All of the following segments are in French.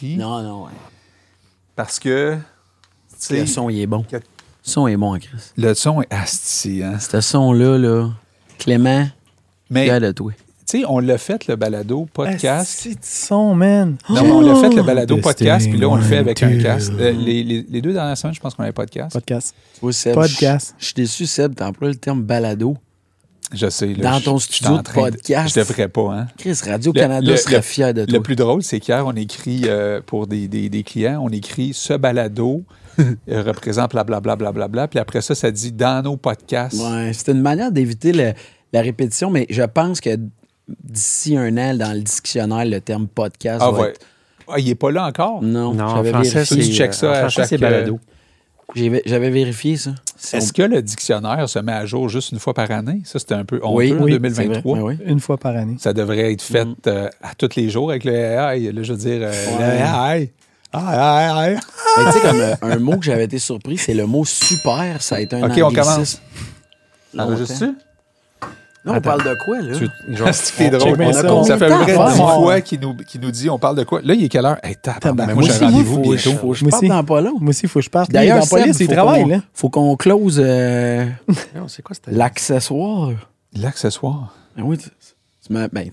surpris Non, non, ouais. parce que, tu Le son, il est bon. que- Le son est bon, Chris. le son est asti, hein. Ce son-là, là, Clément, Mais, regarde de toi. tu sais, on l'a fait, le balado podcast. C'est du son, man. Non, mais on l'a fait, le balado Testing, podcast, puis là, on le fait avec un casque. Euh, les, les- les deux dernières semaines, je pense qu'on avait podcast. Podcast. Seb, Podcast. Je je suis déçu, Seb, t'emploies le terme balado. Je sais. Là, Dans je- ton je studio en de podcast. Je devrais pas, hein. Chris, Radio-Canada le- serait le- fier de toi. Le plus drôle, c'est qu'hier, on écrit euh, pour des, des- des clients, on écrit ce balado euh, représente blablabla, blablabla, puis après ça, ça dit dans nos podcasts. Ouais, c'est une manière d'éviter le- la répétition, mais je pense que d'ici un an, dans le dictionnaire, le terme podcast Ah va ouais. être... Ah, il est pas là encore? Non, Non, en j'avais français, vérifié. Tu c'est checkes ça en à français, chaque, c'est balado. J'avais j'avais vérifié ça. Si Est-ce on- que le dictionnaire se met à jour juste une fois par année? Ça, c'était un peu honteux Oui, en oui, 2023. c'est vrai, oui. Une fois par année. Ça devrait être fait Mm. euh, à tous les jours avec le AI. Là, je veux dire, euh, Ouais. le AI. AI. Tu sais, comme euh, un mot que j'avais été surpris, c'est le mot super. Ça a été un OK, on commence. Là, on parle de quoi, là? Tu- genre, C'est drôle. On a ça. fait vrai combien de dix fois qu'il nous, nous dit on parle de quoi? Là, il est quelle heure? Hey, tabarnak, Tabarnak. moi, Moi j'ai rendez-vous faut, bientôt. faut que je Moi parte dans pas long. Moi aussi, il faut que je parte. D'ailleurs, dans la police, il faut travaille, là. Faut qu'on close euh, non, c'est quoi c'était? l'accessoire. L'accessoire. Ben oui, tu, tu m'as ben,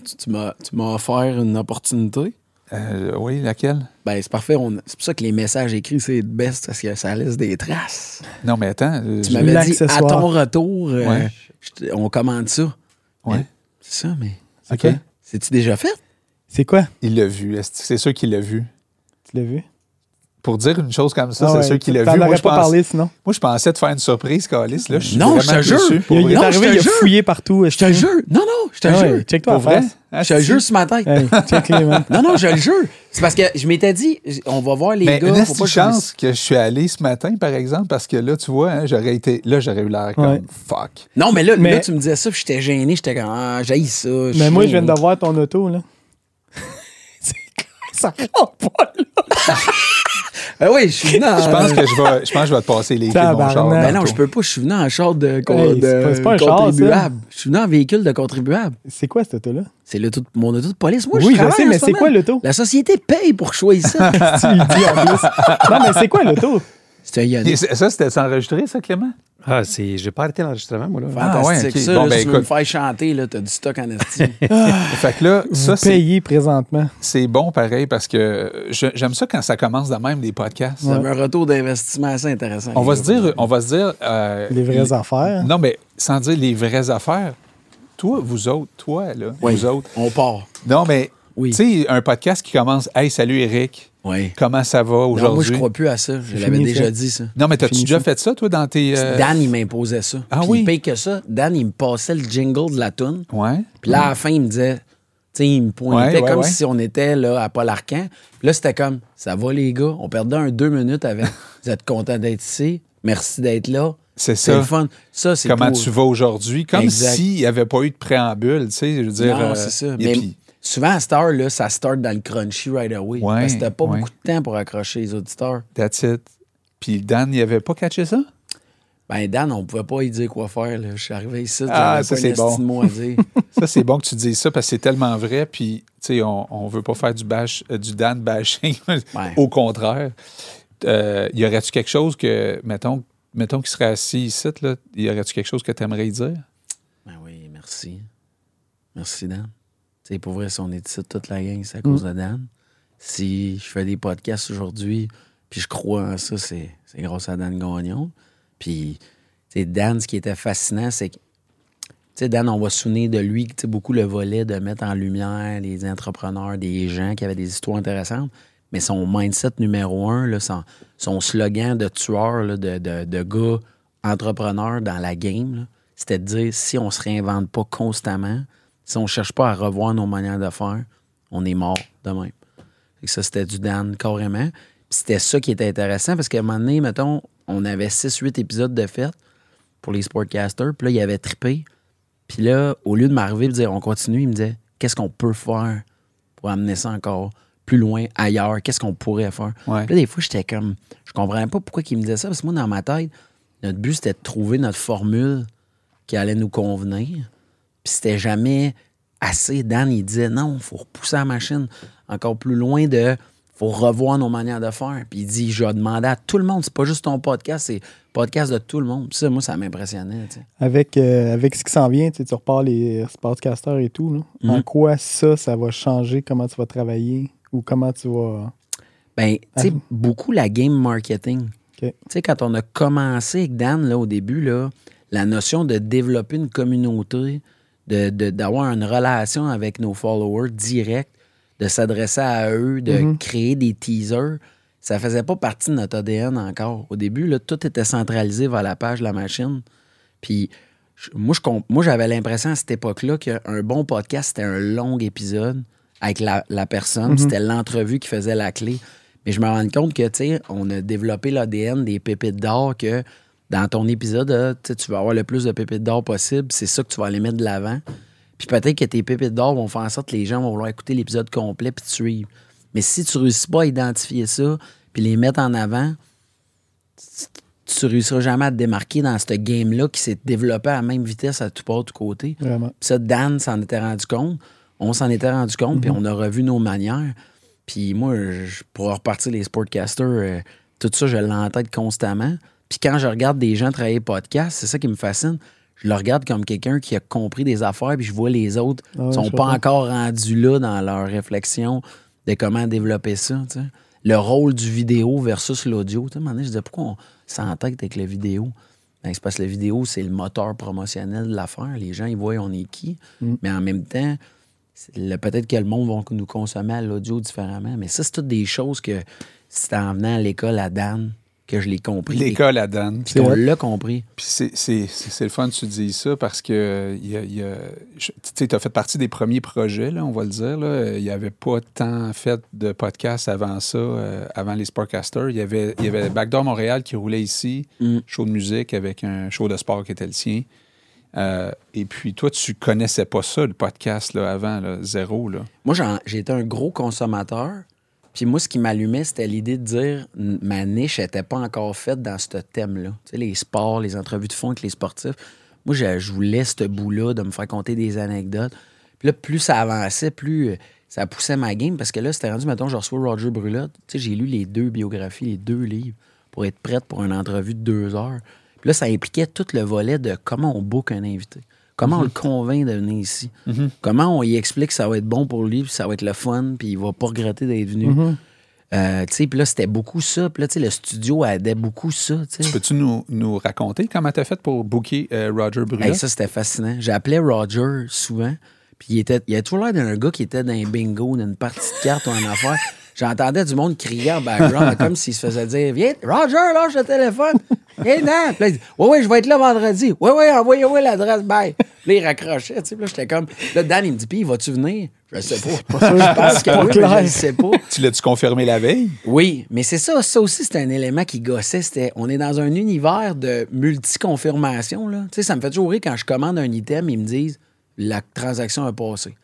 offert une opportunité. Euh, oui, laquelle? Ben, c'est parfait. on- C'est pour ça que les messages écrits, c'est le best, parce que ça laisse des traces. Non, mais attends. Tu m'avais dit, à ton retour, euh, Ouais. je te- on commande ça. Ouais. Mais- C'est ça, mais OK. quoi? c'est-tu déjà fait? C'est quoi? Il l'a vu. Est-ce C'est sûr qu'il l'a vu? Tu l'as vu? Pour dire une chose comme ça, Ah c'est ouais, sûr qu'il l'a T'en vu. Moi aurais je, pas pense- parlé sinon. moi, je pensais te faire une surprise, Calis. Là, je suis Non, je vraiment te jure. pour Il, il est non, arrivé, il a jure. fouillé partout. Je te jure. Non, non, je te Ah jure. Check-toi Pour en vrai? face. Ah, Je te le jure sur ma tête. Hey, check les man. Non, non, je le jure. C'est parce que je m'étais dit, on va voir les Mais gars. une faut pas que je- chance que je suis allé ce matin, par exemple, parce que là, tu vois, hein, j'aurais été. Là, j'aurais eu l'air comme Ouais. fuck. Non, mais là, Mais- là, tu me disais ça, puis j'étais gêné. J'étais comme, ah, j'haïs ça. Mais moi, je viens de de voir ton auto, là. Ça rentre pas, là. Ben oui, je suis venu en... Je pense que je vais, je pense que je vais te passer les clés de mon char. Ben non, je peux pas. Je suis venu en char de, con- Hey, de c'est pas- un char, ça. contribuable. Je suis venu en véhicule de contribuable. C'est quoi, cette auto-là? C'est l'auto de- mon auto de police. Moi, oui, je je sais, mais ce c'est moment. quoi l'auto? La société paye pour que je sois ici. tu le dis en plus. Non, mais c'est quoi l'auto? Ça, c'était enregistré, ça, Clément? Ah, c'est... J'ai pas arrêté l'enregistrement, moi, là. Ah, ouais, Fantastique. ok. Ça, Bon, là, ben, si tu veux me faire chanter, là, t'as du stock en estime. Fait que là, ça, Vous c'est payez présentement. c'est bon pareil parce que j'aime ça quand ça commence de même, des podcasts. Ça me un retour d'investissement assez intéressant. On va se dire, on va se dire. euh, Les vraies affaires. Non, mais sans dire les vraies affaires. Toi, vous autres, toi, là, Oui. vous autres. On part. Non, mais, Oui. tu sais, un podcast qui commence Hey, salut Eric, Oui. comment ça va Non, moi, je aujourd'hui? crois plus à ça. Je l'avais déjà dit, ça. Non, mais t'as-tu déjà fait ça, toi, dans tes. euh, Dan, il m'imposait ça. Ah Puis oui? Pire que ça, Dan, il me passait le jingle de la toune. Ouais. Puis là, à la fin, il me disait, tu sais, il me pointait Ouais, ouais, comme ouais. si on était là à Paul Arcan. Puis là, c'était comme, ça va les gars, on perdait un deux minutes avec. Vous êtes contents d'être ici? Merci d'être là. C'est C'est ça. le fun. Ça, c'est Comment pour- tu vas aujourd'hui? Comme s'il n'y avait pas eu de préambule, tu sais, je veux dire. Non, euh, c'est ça. Mais puis- souvent, à cette heure-là, ça start dans le crunchy right away. Ouais, parce que t'as pas ouais. beaucoup de temps pour accrocher les auditeurs. That's it. Puis Dan, il avait pas catché ça? Ben, Dan, on pouvait pas y dire quoi faire. Là. Je suis arrivé ici, Ah, ça, c'est bon. mot à dire. Ça, c'est bon que tu dises ça parce que c'est tellement vrai. Puis, tu sais, on, on veut pas faire du, bash, euh, du Dan bashing. Ouais. Au contraire. Euh, y aurait-tu quelque chose que, mettons, mettons qu'il serait assis ici, là, y aurait-tu quelque chose que tu aimerais dire? Ben oui, merci. Merci, Dan. Sais, pour vrai, si on est ici toute la gang, c'est à cause de Dan. Si je fais des podcasts aujourd'hui, puis je crois en ça, c'est c'est grâce à Dan Gagnon. Puis, tu sais, Dan, ce qui était fascinant, c'est que, tu sais, Dan, on va se souvenir de lui, tu sais, beaucoup le volet de mettre en lumière des entrepreneurs, des gens qui avaient des histoires intéressantes. Mais son mindset numéro un, là, son, son slogan de tueur, là, de, de, de gars entrepreneur dans la game, c'était de dire si on se réinvente pas constamment, si on cherche pas à revoir nos manières de faire, on est mort de même. Ça, c'était du Dan carrément. C'était ça qui était intéressant parce qu'à un moment donné, mettons, on avait 6-8 épisodes de fête pour les sportcasters. Puis là, il avait trippé. Puis là, au lieu de m'arriver et de dire on continue, il me disait qu'est-ce qu'on peut faire pour amener ça encore plus loin, ailleurs, qu'est-ce qu'on pourrait faire? Ouais. Puis là, des fois, j'étais comme, je comprenais pas pourquoi il me disait ça parce que moi, dans ma tête, notre but, c'était de trouver notre formule qui allait nous convenir. Puis c'était jamais assez. Dan, il disait non, il faut repousser la machine encore plus loin de faut revoir nos manières de faire. Puis il dit, je vais demander à tout le monde, c'est pas juste ton podcast, c'est podcast de tout le monde. Puis ça, moi, ça m'impressionnait. tu sais. Avec, euh, avec ce qui s'en vient, tu sais, tu repars les podcasters et tout. là. Mhm. En quoi ça, ça va changer comment tu vas travailler ou comment tu vas. Ben, tu sais, Ah. beaucoup la game marketing. Tu sais, quand on a commencé avec Dan, là, au début, là, la notion de développer une communauté, de- de- d'avoir une relation avec nos followers direct, de s'adresser à eux, de Mhm. créer des teasers, ça faisait pas partie de notre ADN encore. Au début, là, tout était centralisé vers la page de la machine. Puis, moi, je comp- moi, j'avais l'impression à cette époque-là qu'un bon podcast, c'était un long épisode avec la, la personne. C'était l'entrevue qui faisait la clé. Mais je me rends compte que, tu sais, on a développé l'ADN des pépites d'or que dans ton épisode, là, tu vas avoir le plus de pépites d'or possible. C'est ça que tu vas aller mettre de l'avant. Puis peut-être que tes pépites d'or vont faire en sorte que les gens vont vouloir écouter l'épisode complet puis te suivre. Mais si tu réussis pas à identifier ça puis les mettre en avant, tu réussiras jamais à te démarquer dans ce game-là qui s'est développé à la même vitesse à tout part, tout côté. Vraiment. Puis ça, Dan s'en était rendu compte. On s'en était rendu compte, puis on a revu nos manières. Puis moi, je, pour repartir les sportcasters, euh, tout ça, je l'ai en tête constamment. Puis quand je regarde des gens travailler podcast, c'est ça qui me fascine. Je le regarde comme quelqu'un qui a compris des affaires, puis je vois les autres Ah ouais, sont pas encore rendus là dans leur réflexion de comment développer ça. Le rôle du vidéo versus l'audio. À un moment donné, je disais, pourquoi on s'entête avec la vidéo? Ben, c'est parce que la vidéo, c'est le moteur promotionnel de l'affaire. Les gens, ils voient on est qui. Mm. Mais en même temps, peut-être que le monde va nous consommer à l'audio différemment. Mais ça, c'est toutes des choses que c'est en venant à l'école à Dan que je l'ai compris. L'école à Dan. Et qu'on l'a compris. Puis c'est- le fun que tu dis ça parce que euh, y a- y tu as fait partie des premiers projets, là, on va le dire. là. Il n'y avait pas tant fait de podcasts avant ça, euh, avant les Sportcasters. Il y avait, il y avait Backdoor Montréal qui roulait ici, Mm. show de musique avec un show de sport qui était le sien. Euh, et puis toi, tu connaissais pas ça, le podcast, là, avant, là, zéro. Là. Moi, j'ai été un gros consommateur. Puis moi, ce qui m'allumait, c'était l'idée de dire ma niche n'était pas encore faite dans ce thème-là. Tu sais, les sports, les entrevues de fond avec les sportifs. Moi, je, voulais ce bout-là de me faire conter des anecdotes. Puis là, plus ça avançait, plus euh, ça poussait ma game. Parce que là, c'était rendu, mettons, je reçois Roger Brulotte. Tu sais, j'ai lu les deux biographies, les deux livres, pour être prête pour une entrevue de deux heures. Puis là, ça impliquait tout le volet de comment on book un invité. Comment on le convainc de venir ici? Comment on y explique que ça va être bon pour lui, puis ça va être le fun, puis il va pas regretter d'être venu? Euh, tu sais, puis là, c'était beaucoup ça. Puis là, tu sais, le studio aidait beaucoup ça, tu. Peux-tu nous, nous raconter comment tu as fait pour booker euh, Roger? Hey, ça, c'était fascinant. J'appelais Roger souvent, puis il, était, il a toujours l'air d'un gars qui était dans un bingo, dans une partie de cartes ou en affaire. J'entendais du monde crier en background, comme s'il se faisait dire Viens, Roger, lâche le téléphone. Viens, Dan. Puis là, il dit Oui, oui, je vais être là vendredi. Oui, oui, envoyez-moi l'adresse, bye. Puis là, il raccrochait, tu sais. Puis là, j'étais comme. Là, Dan, il me dit Puis, vas-tu venir? Je sais pas. je pense que oui, mais je ne sais pas. Tu l'as-tu confirmé la veille? Oui, mais c'est ça. Ça aussi, c'est un élément qui gossait. C'était, on est dans un univers de multi-confirmation. Là. Tu sais, ça me fait toujours rire quand je commande un item, ils me disent la transaction a passé.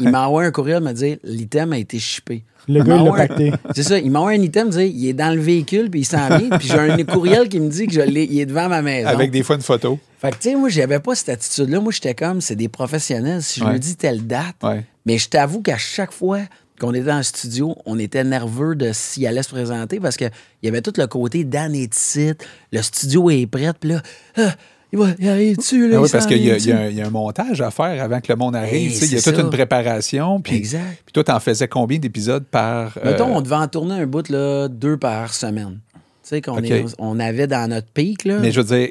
Il m'envoie un courriel me dire l'item a été shippé. Le Il gars, il l'a m'envoie un- pacté. C'est ça. Il m'envoie un item, me dit il est dans le véhicule, puis il s'en vient. Puis j'ai un courriel qui me dit que je l'ai, il est devant ma maison. Avec des fois une photo. Fait que, tu sais, moi, j'avais pas cette attitude-là. Moi, j'étais comme, c'est des professionnels. Si je Ouais. lui dis telle date, Ouais. mais je t'avoue qu'à chaque fois qu'on était dans le studio, on était nerveux de s'il allait se présenter parce qu'il y avait tout le côté Dan est ici, le studio est prêt, puis là, ah, il va là? Ah oui, parce qu'il y, a- y un- il y a un montage à faire avant que le monde arrive. Hey, il y a toute ça. une préparation. Puis, Exact. puis toi, t'en faisais combien d'épisodes par. euh, Mettons, on devait en tourner un bout, là, deux par semaine. Tu sais, qu'on on avait dans notre pic, là. Mais je veux dire,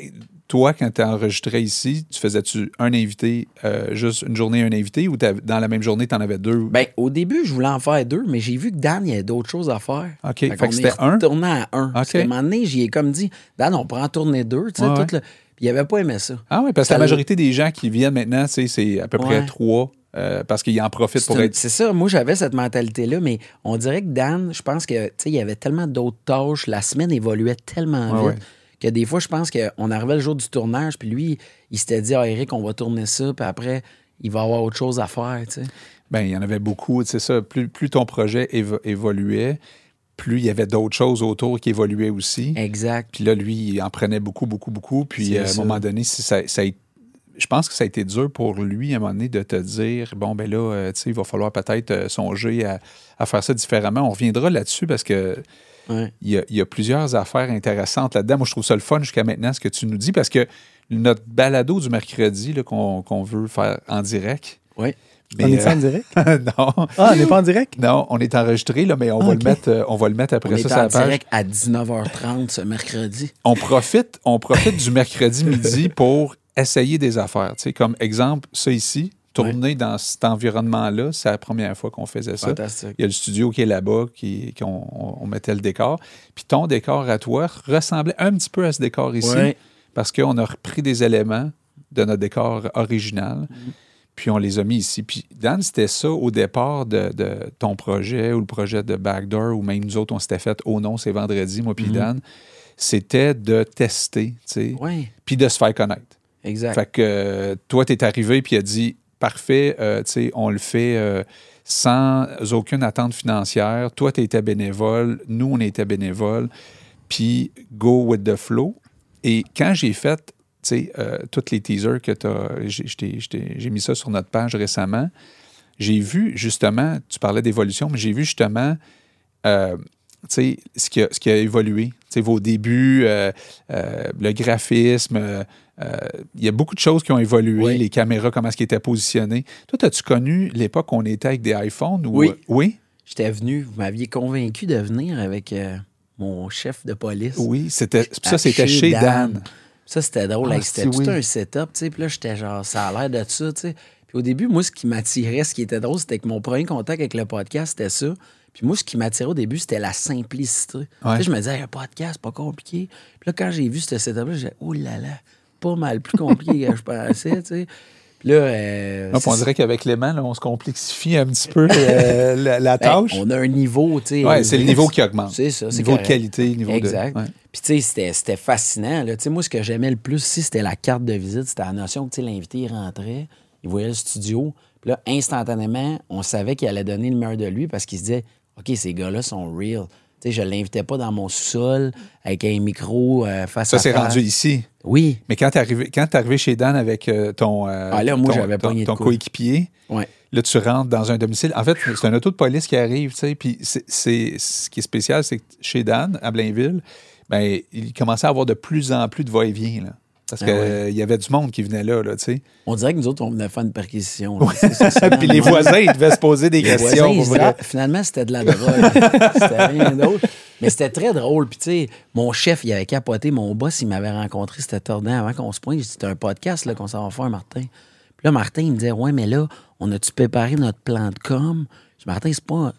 toi, quand tu enregistrais ici, tu faisais-tu un invité, euh, juste une journée, un invité, ou dans la même journée, tu en avais deux? Ben, au début, je voulais en faire deux, mais j'ai vu que Dan, il y avait d'autres choses à faire. OK. Fait que qu'on c'était un? retourné à un. Parce qu'à un moment donné, j'y ai comme dit, Dan, on prend en tourner deux, tu sais, Ouais, tout ouais. le- Puis il avait pas aimé ça. ah oui, parce que la majorité des gens qui viennent maintenant, c'est à peu près trois, euh, parce qu'ils en profitent C'est pour être. C'est ça, moi j'avais cette mentalité-là, mais on dirait que Dan, je pense que, il y avait tellement d'autres tâches, la semaine évoluait tellement Ouais, vite ouais. que des fois, je pense qu'on arrivait le jour du tournage, puis lui, il s'était dit, ah, Eric, on va tourner ça, puis après, il va avoir autre chose à faire, tu sais. Ben, il y en avait beaucoup. C'est ça. Plus, plus ton projet évo- évoluait, plus il y avait d'autres choses autour qui évoluaient aussi. Exact. Puis là, lui, il en prenait beaucoup, beaucoup, beaucoup. Puis euh, à un moment donné, ça, je pense que ça a été dur pour lui à un moment donné de te dire bon, ben là, euh, tu sais, il va falloir peut-être euh, songer à, à faire ça différemment. On reviendra là-dessus parce que Ouais. il y, a, il y a plusieurs affaires intéressantes là-dedans. Moi, je trouve ça le fun jusqu'à maintenant, ce que tu nous dis, parce que notre balado du mercredi qu'on veut faire en direct. Oui. On est en direct? non, Ah, on n'est pas en direct? non, on est enregistré, là, mais on, Ah, va ok. le mettre, euh, on va le mettre On après est ça sur la en page. direct à 19h30 ce mercredi. On profite, on profite du mercredi midi pour essayer des affaires. Tu sais, comme exemple, ça ici, tourner dans cet environnement-là, c'est la première fois qu'on faisait ça. Fantastique. Il y a le studio qui est là-bas, qui, qu'on- on, on mettait le décor. Puis ton décor à toi ressemblait un petit peu à ce décor ici, Ouais. parce qu'on a repris des éléments de notre décor original, Mm-hmm. Puis on les a mis ici. Puis Dan, c'était ça au départ de, de ton projet ou le projet de Backdoor, ou même nous autres, on s'était fait « Oh non, c'est vendredi », moi puis Dan. C'était de tester, tu sais, Oui, puis de se faire connaître. exact. Fait que toi, tu es arrivé puis il a dit parfait, euh, tu sais, on le fait euh, sans aucune attente financière. Toi, tu étais bénévole, nous, on était bénévoles, puis go with the flow. Et quand j'ai fait, sais, euh, tous les teasers que tu as, j'ai mis ça sur notre page récemment, j'ai vu justement, tu parlais d'évolution, mais j'ai vu justement euh, ce qui, a, ce qui a évolué. Tu sais, vos débuts, euh, le graphisme, il y a beaucoup de choses qui ont évolué, Oui. les caméras, comment est-ce qu'ils étaient positionnés. Toi, as-tu connu l'époque où on était avec des iPhones? Ou, Oui. Oui? J'étais venu, vous m'aviez convaincu de venir avec mon chef de police. Oui, c'était, ça, c'était chez Dan. Ça, c'était drôle. Ah, c'était tout oui. un setup, tu sais. Puis là, j'étais genre, ça a l'air de ça, tu sais. Puis au début, moi, ce qui m'attirait, ce qui était drôle, c'était que mon premier contact avec le podcast, c'était ça. Puis moi, ce qui m'attirait au début, c'était la simplicité. Tu sais, je me disais, Hey, un podcast, pas compliqué. Puis là, quand j'ai vu ce setup-là, j'ai dit, oh là là, pas mal plus compliqué que je pensais, tu sais. Là, euh, on dirait qu'avec Clément, là, on se complexifie un petit peu euh, la, la ben, tâche. on a un niveau, tu sais. ouais, c'est le niveau qui augmente. C'est ça, Niveau de qualité, niveau Exact. de. ouais. Puis, tu sais, c'était- fascinant. Là. Moi, ce que j'aimais le plus c'était la carte de visite. C'était la notion que l'invité rentrait, il voyait le studio. Puis là, instantanément, on savait qu'il allait donner le meilleur de lui parce qu'il se disait OK, ces gars-là sont real. Sais, je ne l'invitais pas dans mon sous-sol avec un micro euh, face Ça, à c'est face. rendu ici. Oui. Mais quand tu es arrivé, quand t'es arrivé chez Dan avec euh, ton, euh, Ah, là, moi, ton, j'avais ton- pogné de ton quoi. coéquipier, Ouais. là, tu rentres dans un domicile. En fait, c'est un auto de police qui arrive, tu sais. Puis c'est- c'est- ce qui est spécial, c'est que chez Dan, à Blainville, ben, il commençait à avoir de plus en plus de va-et-vient, Parce Ah qu'il ouais. y avait du monde qui venait là, là, tu sais. On dirait que nous autres, on venait faire une perquisition. là. Ça, Puis les voisins, ils devaient se poser des Les questions. voisins, disaient, Ah, finalement, c'était de la drogue. c'était rien d'autre. Mais c'était très drôle. Puis, tu sais, mon chef, il avait capoté. Mon boss, il m'avait rencontré, c'était tordant avant qu'on se pointe. J'ai dit, c'est un podcast là, qu'on s'en va faire, Martin. Puis là, Martin, il me disait, ouais, mais là, on a-tu préparé notre plan de com? Je dis, Martin, c'est pas.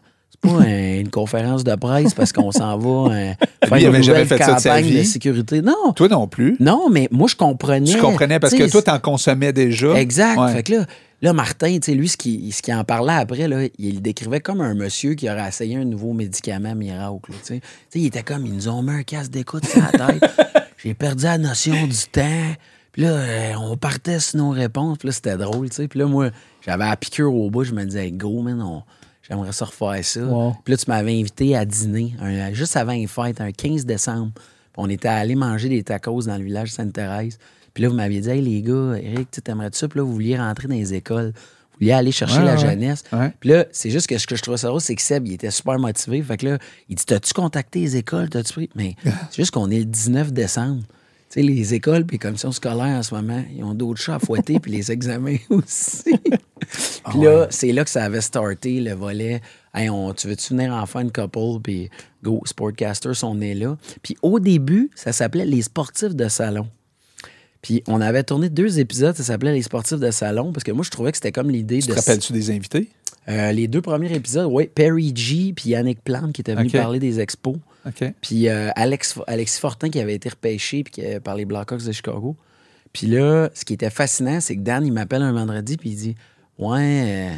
Pas un- une conférence de presse parce qu'on s'en va euh, faire une nouvelle fait ça de campagne de sécurité. Non, Toi non plus. non, mais moi, je comprenais. Tu comprenais parce que toi, t'en consommais déjà. Exact. Ouais. Fait que là, là Martin, tu sais, lui, ce qui, ce qui en parlait après, là, il le décrivait comme un monsieur qui aurait essayé un nouveau médicament miracle. là, Tu sais. Tu sais, il était comme, ils nous ont mis un casque d'écoute sur la tête. J'ai perdu la notion du temps. Puis là, euh, on partait sur nos réponses. Puis là, c'était drôle, tu sais. Puis là, moi, j'avais la piqûre au bout. Je me disais, go, man, on- j'aimerais ça refaire ça. Wow. Puis là, tu m'avais invité à dîner, un- juste avant les fêtes, un 15 décembre. Puis on était allé manger des tacos dans le village Sainte-Thérèse. Puis là, vous m'aviez dit, hey, les gars, Eric, tu t'aimerais ça? Puis là, vous vouliez rentrer dans les écoles. Vous vouliez aller chercher Ouais, la ouais. jeunesse. Ouais. Puis là, c'est juste que ce que je trouvais ça drôle, c'est que Seb, il était super motivé. Fait que là, il dit T'as-tu contacté les écoles? T'as-tu pris? Mais c'est juste qu'on est le 19 décembre. Tu sais, les écoles puis les commissions scolaires en ce moment, ils ont d'autres chats à fouetter puis les examens aussi. puis là, c'est là que ça avait starté le volet. Hey, on, tu veux-tu venir en faire une couple? Puis go, Sportcasters sont nés là. Puis au début, ça s'appelait Les sportifs de salon. Puis on avait tourné deux épisodes, ça s'appelait Les sportifs de salon, parce que moi, je trouvais que c'était comme l'idée Tu de. te rappelles-tu des invités? Euh, les deux premiers épisodes, oui, Perry G puis Yannick Plante qui étaient venus OK. parler des expos. OK. Puis euh, Alex, Alexis Fortin qui avait été repêché puis qui, euh, par les Blackhawks de Chicago. Puis là, ce qui était fascinant, c'est que Dan, il m'appelle un vendredi puis il dit Ouais, euh,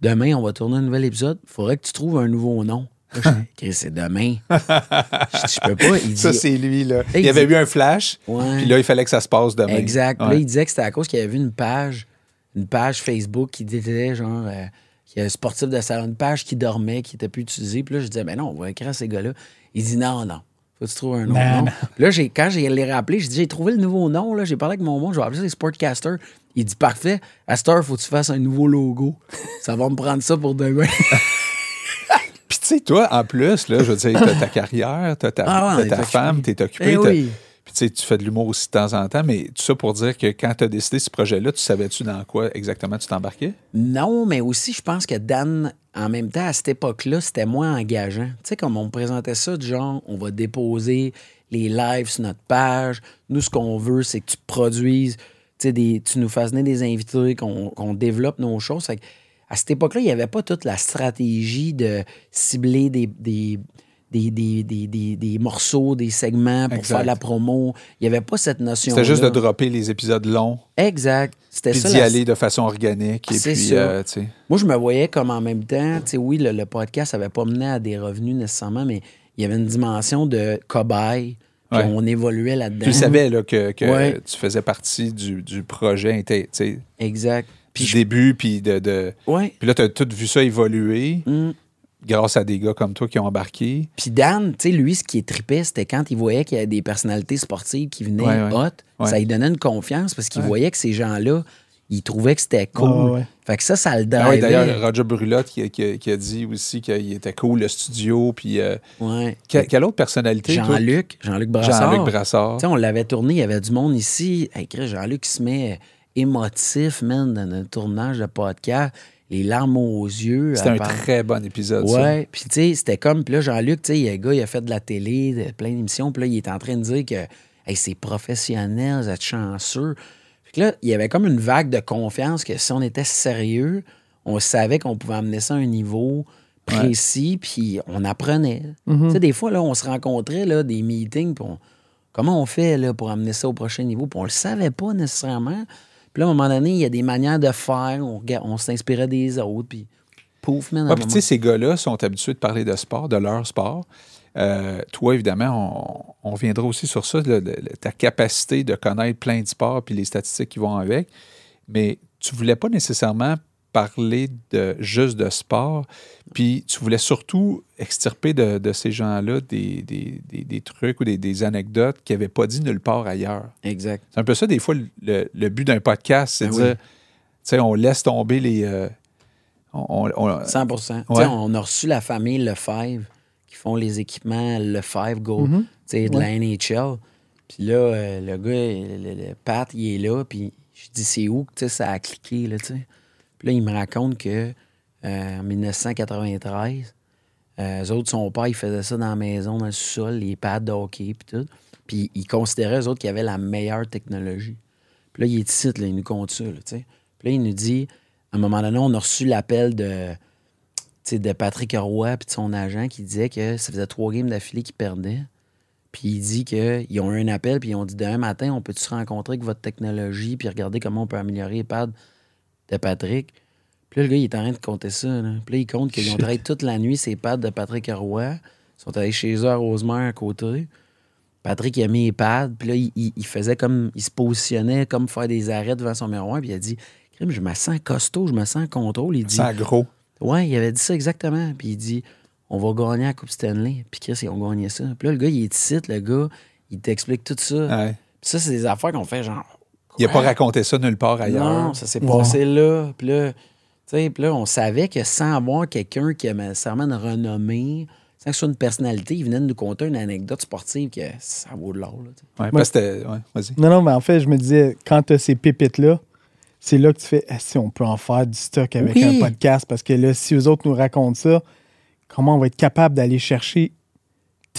demain, on va tourner un nouvel épisode. Il faudrait que tu trouves un nouveau nom. Là, je dis, Chris, c'est demain. je, dis, je peux pas. Il dit Ça, c'est lui, là. Il y avait dit- eu un flash, Ouais. puis là, il fallait que ça se passe demain. Exact. Ouais. Là, il disait que c'était à cause qu'il avait vu une page, une page Facebook qui disait genre euh, qu'il y a un sportif de salon, une page qui dormait, qui était plus utilisée. Puis là, je disais, ben non, on va écrire à ces gars-là. Il dit non, non. Faut que tu trouves un Non, nom. non. Là, j'ai, quand j'ai les rappelé, j'ai dit, j'ai trouvé le nouveau nom. Là. J'ai parlé avec mon monde, je vais appeler ça les Sportcaster. Il dit, parfait. À cette heure, faut que tu fasses un nouveau logo. Ça va me prendre ça pour demain. Puis, tu sais, toi, en plus, là, je veux dire, t'as ta carrière, t'as ta, Ah ouais, t'as ta femme, t'es occupé. Eh oui. Puis, tu fais de l'humour aussi de temps en temps, mais tout ça pour dire que quand tu as décidé ce projet-là, tu savais-tu dans quoi exactement tu t'embarquais? Non, mais aussi, je pense que Dan, en même temps, à cette époque-là, c'était moins engageant. Tu sais, comme on me présentait ça, du genre, on va déposer les lives sur notre page. Nous, ce qu'on veut, c'est que tu produises, des, tu nous fasses venir des invités, qu'on développe nos choses. Fait à cette époque-là, il n'y avait pas toute la stratégie de cibler des des, des, des, des- des morceaux, des segments pour Exact. faire la promo. Il n'y avait pas cette notion C'était juste de dropper les épisodes longs, Exact. C'était puis ça. d'y la- aller de façon organique. Et puis, ça. euh, moi, je me voyais comme en même temps, oui, le, le podcast n'avait pas mené à des revenus nécessairement, mais il y avait une dimension de cobaye, puis Ouais. on évoluait là-dedans. Tu savais là, que, que Ouais. tu faisais partie du, du projet, Exact. Puis, du je- début, puis de, de- ouais. Puis là, tu as tout vu ça évoluer Mm. Grâce à des gars comme toi qui ont embarqué. Puis Dan, tu sais, lui, ce qui est trippé, c'était quand il voyait qu'il y avait des personnalités sportives qui venaient Ouais, ouais. hot, Ouais. ça lui donnait une confiance parce qu'il Ouais. voyait que ces gens-là, ils trouvaient que c'était cool. Ouais, ouais. Fait que ça, ça le Ah oui, drivait. D'ailleurs, Roger Brulotte qui, qui- qui a dit aussi qu'il était cool, le studio. Puis euh, Ouais. que- quelle autre personnalité? Jean-Luc, Jean-Luc Brassard. Jean-Luc Brassard. Tu sais, on l'avait tourné, il y avait du monde ici. Hey, Jean-Luc il se met émotif, man, dans un tournage de podcast, les larmes aux yeux. C'était un très bon épisode, ça. Ouais, puis tu sais, c'était comme, puis là, Jean-Luc, tu sais, il y a un gars, il a fait de la télé, de plein d'émissions, puis là, il est en train de dire que, hey, c'est professionnel, vous êtes chanceux. Puis là, il y avait comme une vague de confiance que si on était sérieux, on savait qu'on pouvait amener ça à un niveau précis, puis on apprenait. Tu sais, des fois, là, on se rencontrait, là, des meetings, puis on- comment on fait, là, pour amener ça au prochain niveau, puis on le savait pas nécessairement. Puis là, à un moment donné, il y a des manières de faire, on, on s'inspirait des autres, puis pouf, man, Ouais, puis tu sais, ces gars-là sont habitués de parler de sport, de leur sport. Euh, toi, évidemment, on, on reviendra aussi sur ça, le- le- le- ta capacité de connaître plein de sports puis les statistiques qui vont avec. Mais tu voulais pas nécessairement parler de juste de sport, puis tu voulais surtout extirper de, de ces gens-là des, des- des- des trucs ou des, des anecdotes qu'ils n'avaient pas dit nulle part ailleurs. Exact. C'est un peu ça, des fois, le, le but d'un podcast, c'est Ben de oui. dire, tu sais, on laisse tomber les... euh, on- on- on- 100 Tu sais, Ouais. On a reçu la famille Lefebvre qui font les équipements Lefebvre Go, Mhm. tu sais, de la NHL. Puis là, euh, le gars, le, le- le Pat, il est là, puis je dis c'est où que ça a cliqué, là, tu sais? Puis là, il me raconte que euh, en 1993, euh, eux autres, son père, il faisait ça dans la maison, dans le sous-sol, les pads de hockey, puis tout. Puis il considérait, eux autres, qu'ils avaient la meilleure technologie. Puis là, il est ici, là, il nous compte ça, tu sais. Puis là, il nous dit, à un moment donné, on a reçu l'appel de, de Patrick Roy puis de son agent qui disait que ça faisait trois games d'affilée qu'ils perdaient. Puis il dit qu'ils ont eu un appel, puis ils ont dit demain matin, on peut-tu se rencontrer avec votre technologie, puis regarder comment on peut améliorer les pads de Patrick. Puis là, le gars, il est en train de compter ça. Là. Puis là, il compte qu'ils ont travaillé toute la nuit ces pads de Patrick Roy. Ils sont allés chez eux à Rosemère à côté. Patrick, il a mis les pads, puis là, il, il- il faisait comme. Il se positionnait comme faire des arrêts devant son miroir, puis il a dit Crime, je me sens costaud, je me sens en contrôle. Il dit sans gros. Ouais, il avait dit ça exactement. Puis il dit On va gagner la Coupe Stanley. Puis Chris, ils ont gagné ça. Puis là, le gars, il est ici, le gars, il t'explique tout ça. Ouais. Puis ça, c'est des affaires qu'on fait genre. Il n'a pas raconté ça nulle part ailleurs. Non, ça s'est Ouais. passé là. Puis là, tu sais, puis là, on savait que sans avoir quelqu'un qui a nécessairement une renommée, sans que ce soit une personnalité, il venait de nous conter une anecdote sportive que ça vaut de l'or. Ouais, c'était- ouais, vas-y. Non, non, mais en fait, je me disais, quand tu as ces pépites-là, c'est là que tu fais, Ah, si on peut en faire du stock avec Oui. un podcast, parce que là, si eux autres nous racontent ça, comment on va être capable d'aller chercher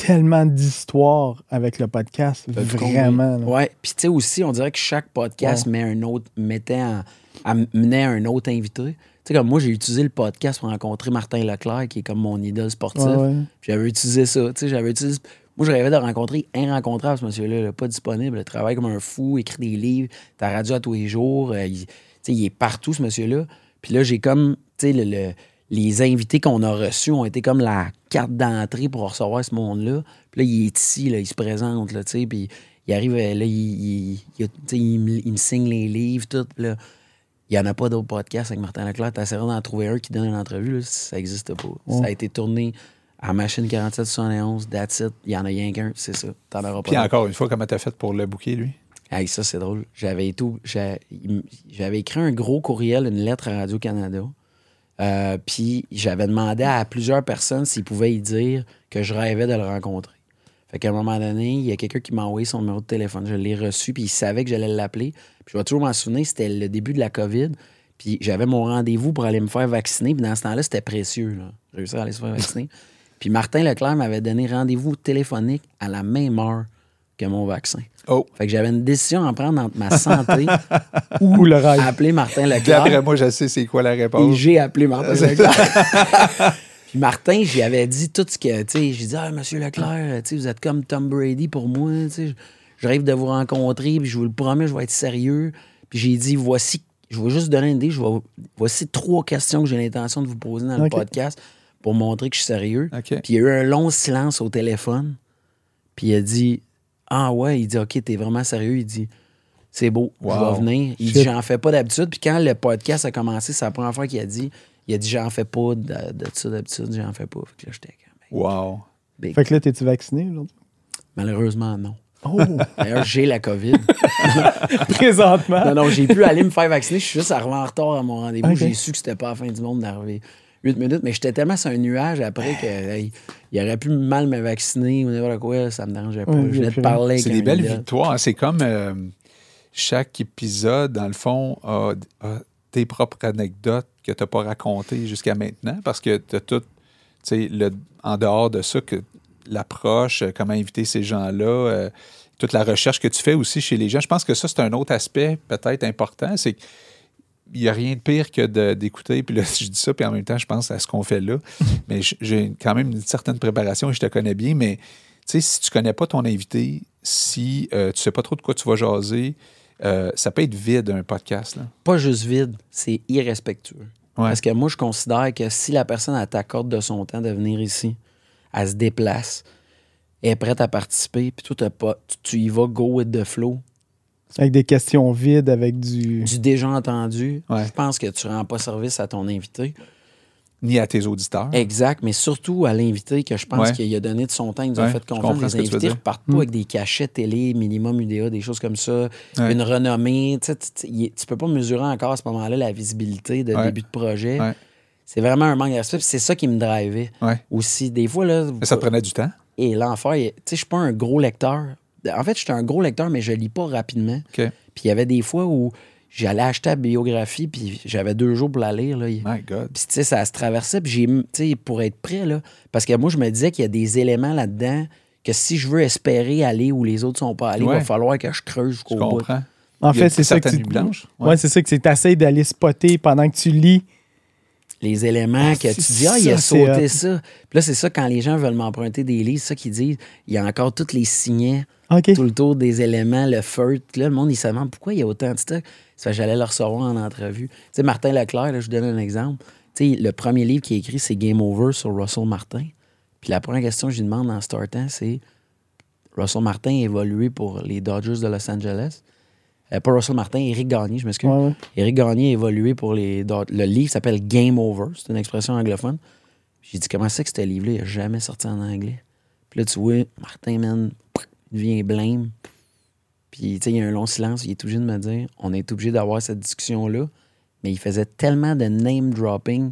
tellement d'histoires avec le podcast? Vraiment. Ouais. Puis tu sais aussi, on dirait que chaque podcast met un autre, mettait en, amenait un autre invité. Tu sais, comme moi, j'ai utilisé le podcast pour rencontrer Martin Leclerc, qui est comme mon idole sportif. Ouais, ouais. Puis J'avais utilisé ça. Tu sais, j'avais utilisé. Moi, je rêvais de rencontrer inrencontrable, ce monsieur-là, là, pas disponible. Il travaille comme un fou, écrit des livres, t'as radio à tous les jours. euh, il, tu sais, il est partout, ce monsieur-là. Puis là, j'ai comme, tu sais, le- le- les invités qu'on a reçus ont été comme la carte d'entrée pour recevoir ce monde-là. Puis là, il est ici, là, il se présente, là, tu sais, puis il arrive, euh, là, il, me, il me signe les livres, tout. Là, il n'y en a pas d'autres podcasts avec Martin Leclerc. T'essaieras d'en trouver un qui donne une entrevue, là, ça n'existe pas. Ça a été tourné À machine 4771, that's it. Il y en a rien qu'un, c'est ça. T'en auras pas. Puis encore une fois, comment t'as fait pour le bouquet, lui? Hey, ça, c'est drôle. J'avais tout. J'avais écrit un gros courriel, une lettre à Radio-Canada. Euh, puis j'avais demandé à plusieurs personnes s'ils pouvaient y dire que je rêvais de le rencontrer. Fait qu'à un moment donné, il y a quelqu'un qui m'a envoyé son numéro de téléphone. Je l'ai reçu, puis il savait que j'allais l'appeler. Puis je vais toujours m'en souvenir, c'était le début de la COVID. Puis j'avais mon rendez-vous pour aller me faire vacciner. Puis dans ce temps-là, c'était précieux. Là. Réussir à aller se faire vacciner. puis Martin Leclerc m'avait donné rendez-vous téléphonique à la même heure que mon vaccin. Oh! Fait que j'avais une décision à prendre entre ma santé Ou le rêve. appeler Martin Leclerc moi, je sais c'est quoi la et réponse. j'ai appelé Martin Leclerc. Puis Martin, j'y avais dit tout ce que, tu sais, j'ai dit, ah, monsieur Leclerc, tu sais, vous êtes comme Tom Brady pour moi, tu sais, je rêve de vous rencontrer, puis je vous le promets, je vais être sérieux. Puis j'ai dit, voici, je vais juste donner une idée, je vais, voici trois questions que j'ai l'intention de vous poser dans le podcast pour montrer que je suis sérieux. Puis il y a eu un long silence au téléphone. Puis il a dit Ah ouais, il dit OK, t'es vraiment sérieux? Il dit C'est beau, je Wow. vais venir. Il Shit. dit J'en fais pas d'habitude. Puis quand le podcast a commencé, c'est la première fois qu'il a dit Il a dit J'en fais pas de, de ça d'habitude, j'en fais pas. Fait que là, j'étais comme Wow. big. Fait que là, t'es-tu vacciné aujourd'hui? Malheureusement, non. Oh! D'ailleurs, j'ai la COVID. Présentement. non, non, j'ai pu aller me faire vacciner. Je suis juste arrivé en retard à mon rendez-vous. J'ai su que c'était pas la fin du monde d'arriver 8 minutes, mais j'étais tellement sur un nuage après que hey, il aurait pu mal me vacciner ou n'importe quoi, ça me dérangeait pas. Je venais de parler C'est des belles victoires. C'est comme euh, chaque épisode, dans le fond, a, a tes propres anecdotes que tu n'as pas racontées jusqu'à maintenant parce que tu as tout, tu sais, le- en dehors de ça, que l'approche, euh, comment inviter ces gens-là, euh, toute la recherche que tu fais aussi chez les gens. Je pense que ça, c'est un autre aspect peut-être important. C'est qu'il n'y a rien de pire que d'écouter. Puis là, je dis ça, puis en même temps, je pense à ce qu'on fait là. mais j'ai quand même une certaine préparation et je te connais bien. Mais tu sais, si tu connais pas ton invité, si euh, tu sais pas trop de quoi tu vas jaser, euh, ça peut être vide un podcast. Là. Pas juste vide, c'est irrespectueux. Ouais. Parce que moi, je considère que si la personne elle t'accorde de son temps de venir ici, elle se déplace, elle est prête à participer, puis toi, pas, tu, tu y vas go with the flow, Avec des questions vides, avec du. du déjà entendu, Ouais. je pense que tu rends pas service à ton invité. Ni à tes auditeurs. Exact, mais surtout à l'invité que je pense Ouais. qu'il a donné de son temps, il nous a Ouais, fait confiance. Les invités dire. repartent pas avec des cachets télé, minimum UDA, des choses comme ça, Ouais. une renommée. Tu, tu peux pas mesurer encore à ce moment-là la visibilité de Ouais. début de projet. Ouais. C'est vraiment un manque de respect. C'est ça qui me drivait Ouais. aussi. Des fois, là. Mais ça te prenait du temps? Et l'enfer, tu sais, je suis pas un gros lecteur. En fait, j'étais un gros lecteur, mais je lis pas rapidement. Puis il y avait des fois où j'allais acheter la biographie, puis j'avais deux jours pour la lire. Là. My God. Puis, tu sais, ça se traversait. Puis, j'ai, tu sais, pour être prêt, là, parce que moi, je me disais qu'il y a des éléments là-dedans que si je veux espérer aller où les autres sont pas allés, il Ouais. va falloir que je creuse Je jusqu'au bout. comprends. En fait, c'est ça que tu. blanches. Ouais, c'est ça que tu essayes d'aller spotter pendant que tu lis. Les éléments que Ah, tu c'est dis, ah, il a ça, sauté ça. Puis là, c'est ça, quand les gens veulent m'emprunter des livres, c'est ça qu'ils disent. Il y a encore tous les signets tout le tour des éléments, le feu. Là, le monde, il se demande pourquoi il y a autant de stock? Que j'allais le recevoir en entrevue. Tu sais, Martin Leclerc, là, je vous donne un exemple. Tu sais, le premier livre qui est écrit, c'est Game Over sur Russell Martin. Puis la première question que je lui demande en startant, c'est Russell Martin a évolué pour les Dodgers de Los Angeles? Euh, pas Russell Martin, Eric Gagné, je m'excuse. Ouais, ouais. Eric Gagné a évolué pour les Le livre s'appelle Game Over. C'est une expression anglophone. J'ai dit, comment c'est que ce livre-là, il n'a jamais sorti en anglais? Puis là, tu vois, Martin, man, il devient blême. Puis, tu sais, il y a un long silence. Il est obligé de me dire, on est obligé d'avoir cette discussion-là. Mais il faisait tellement de name dropping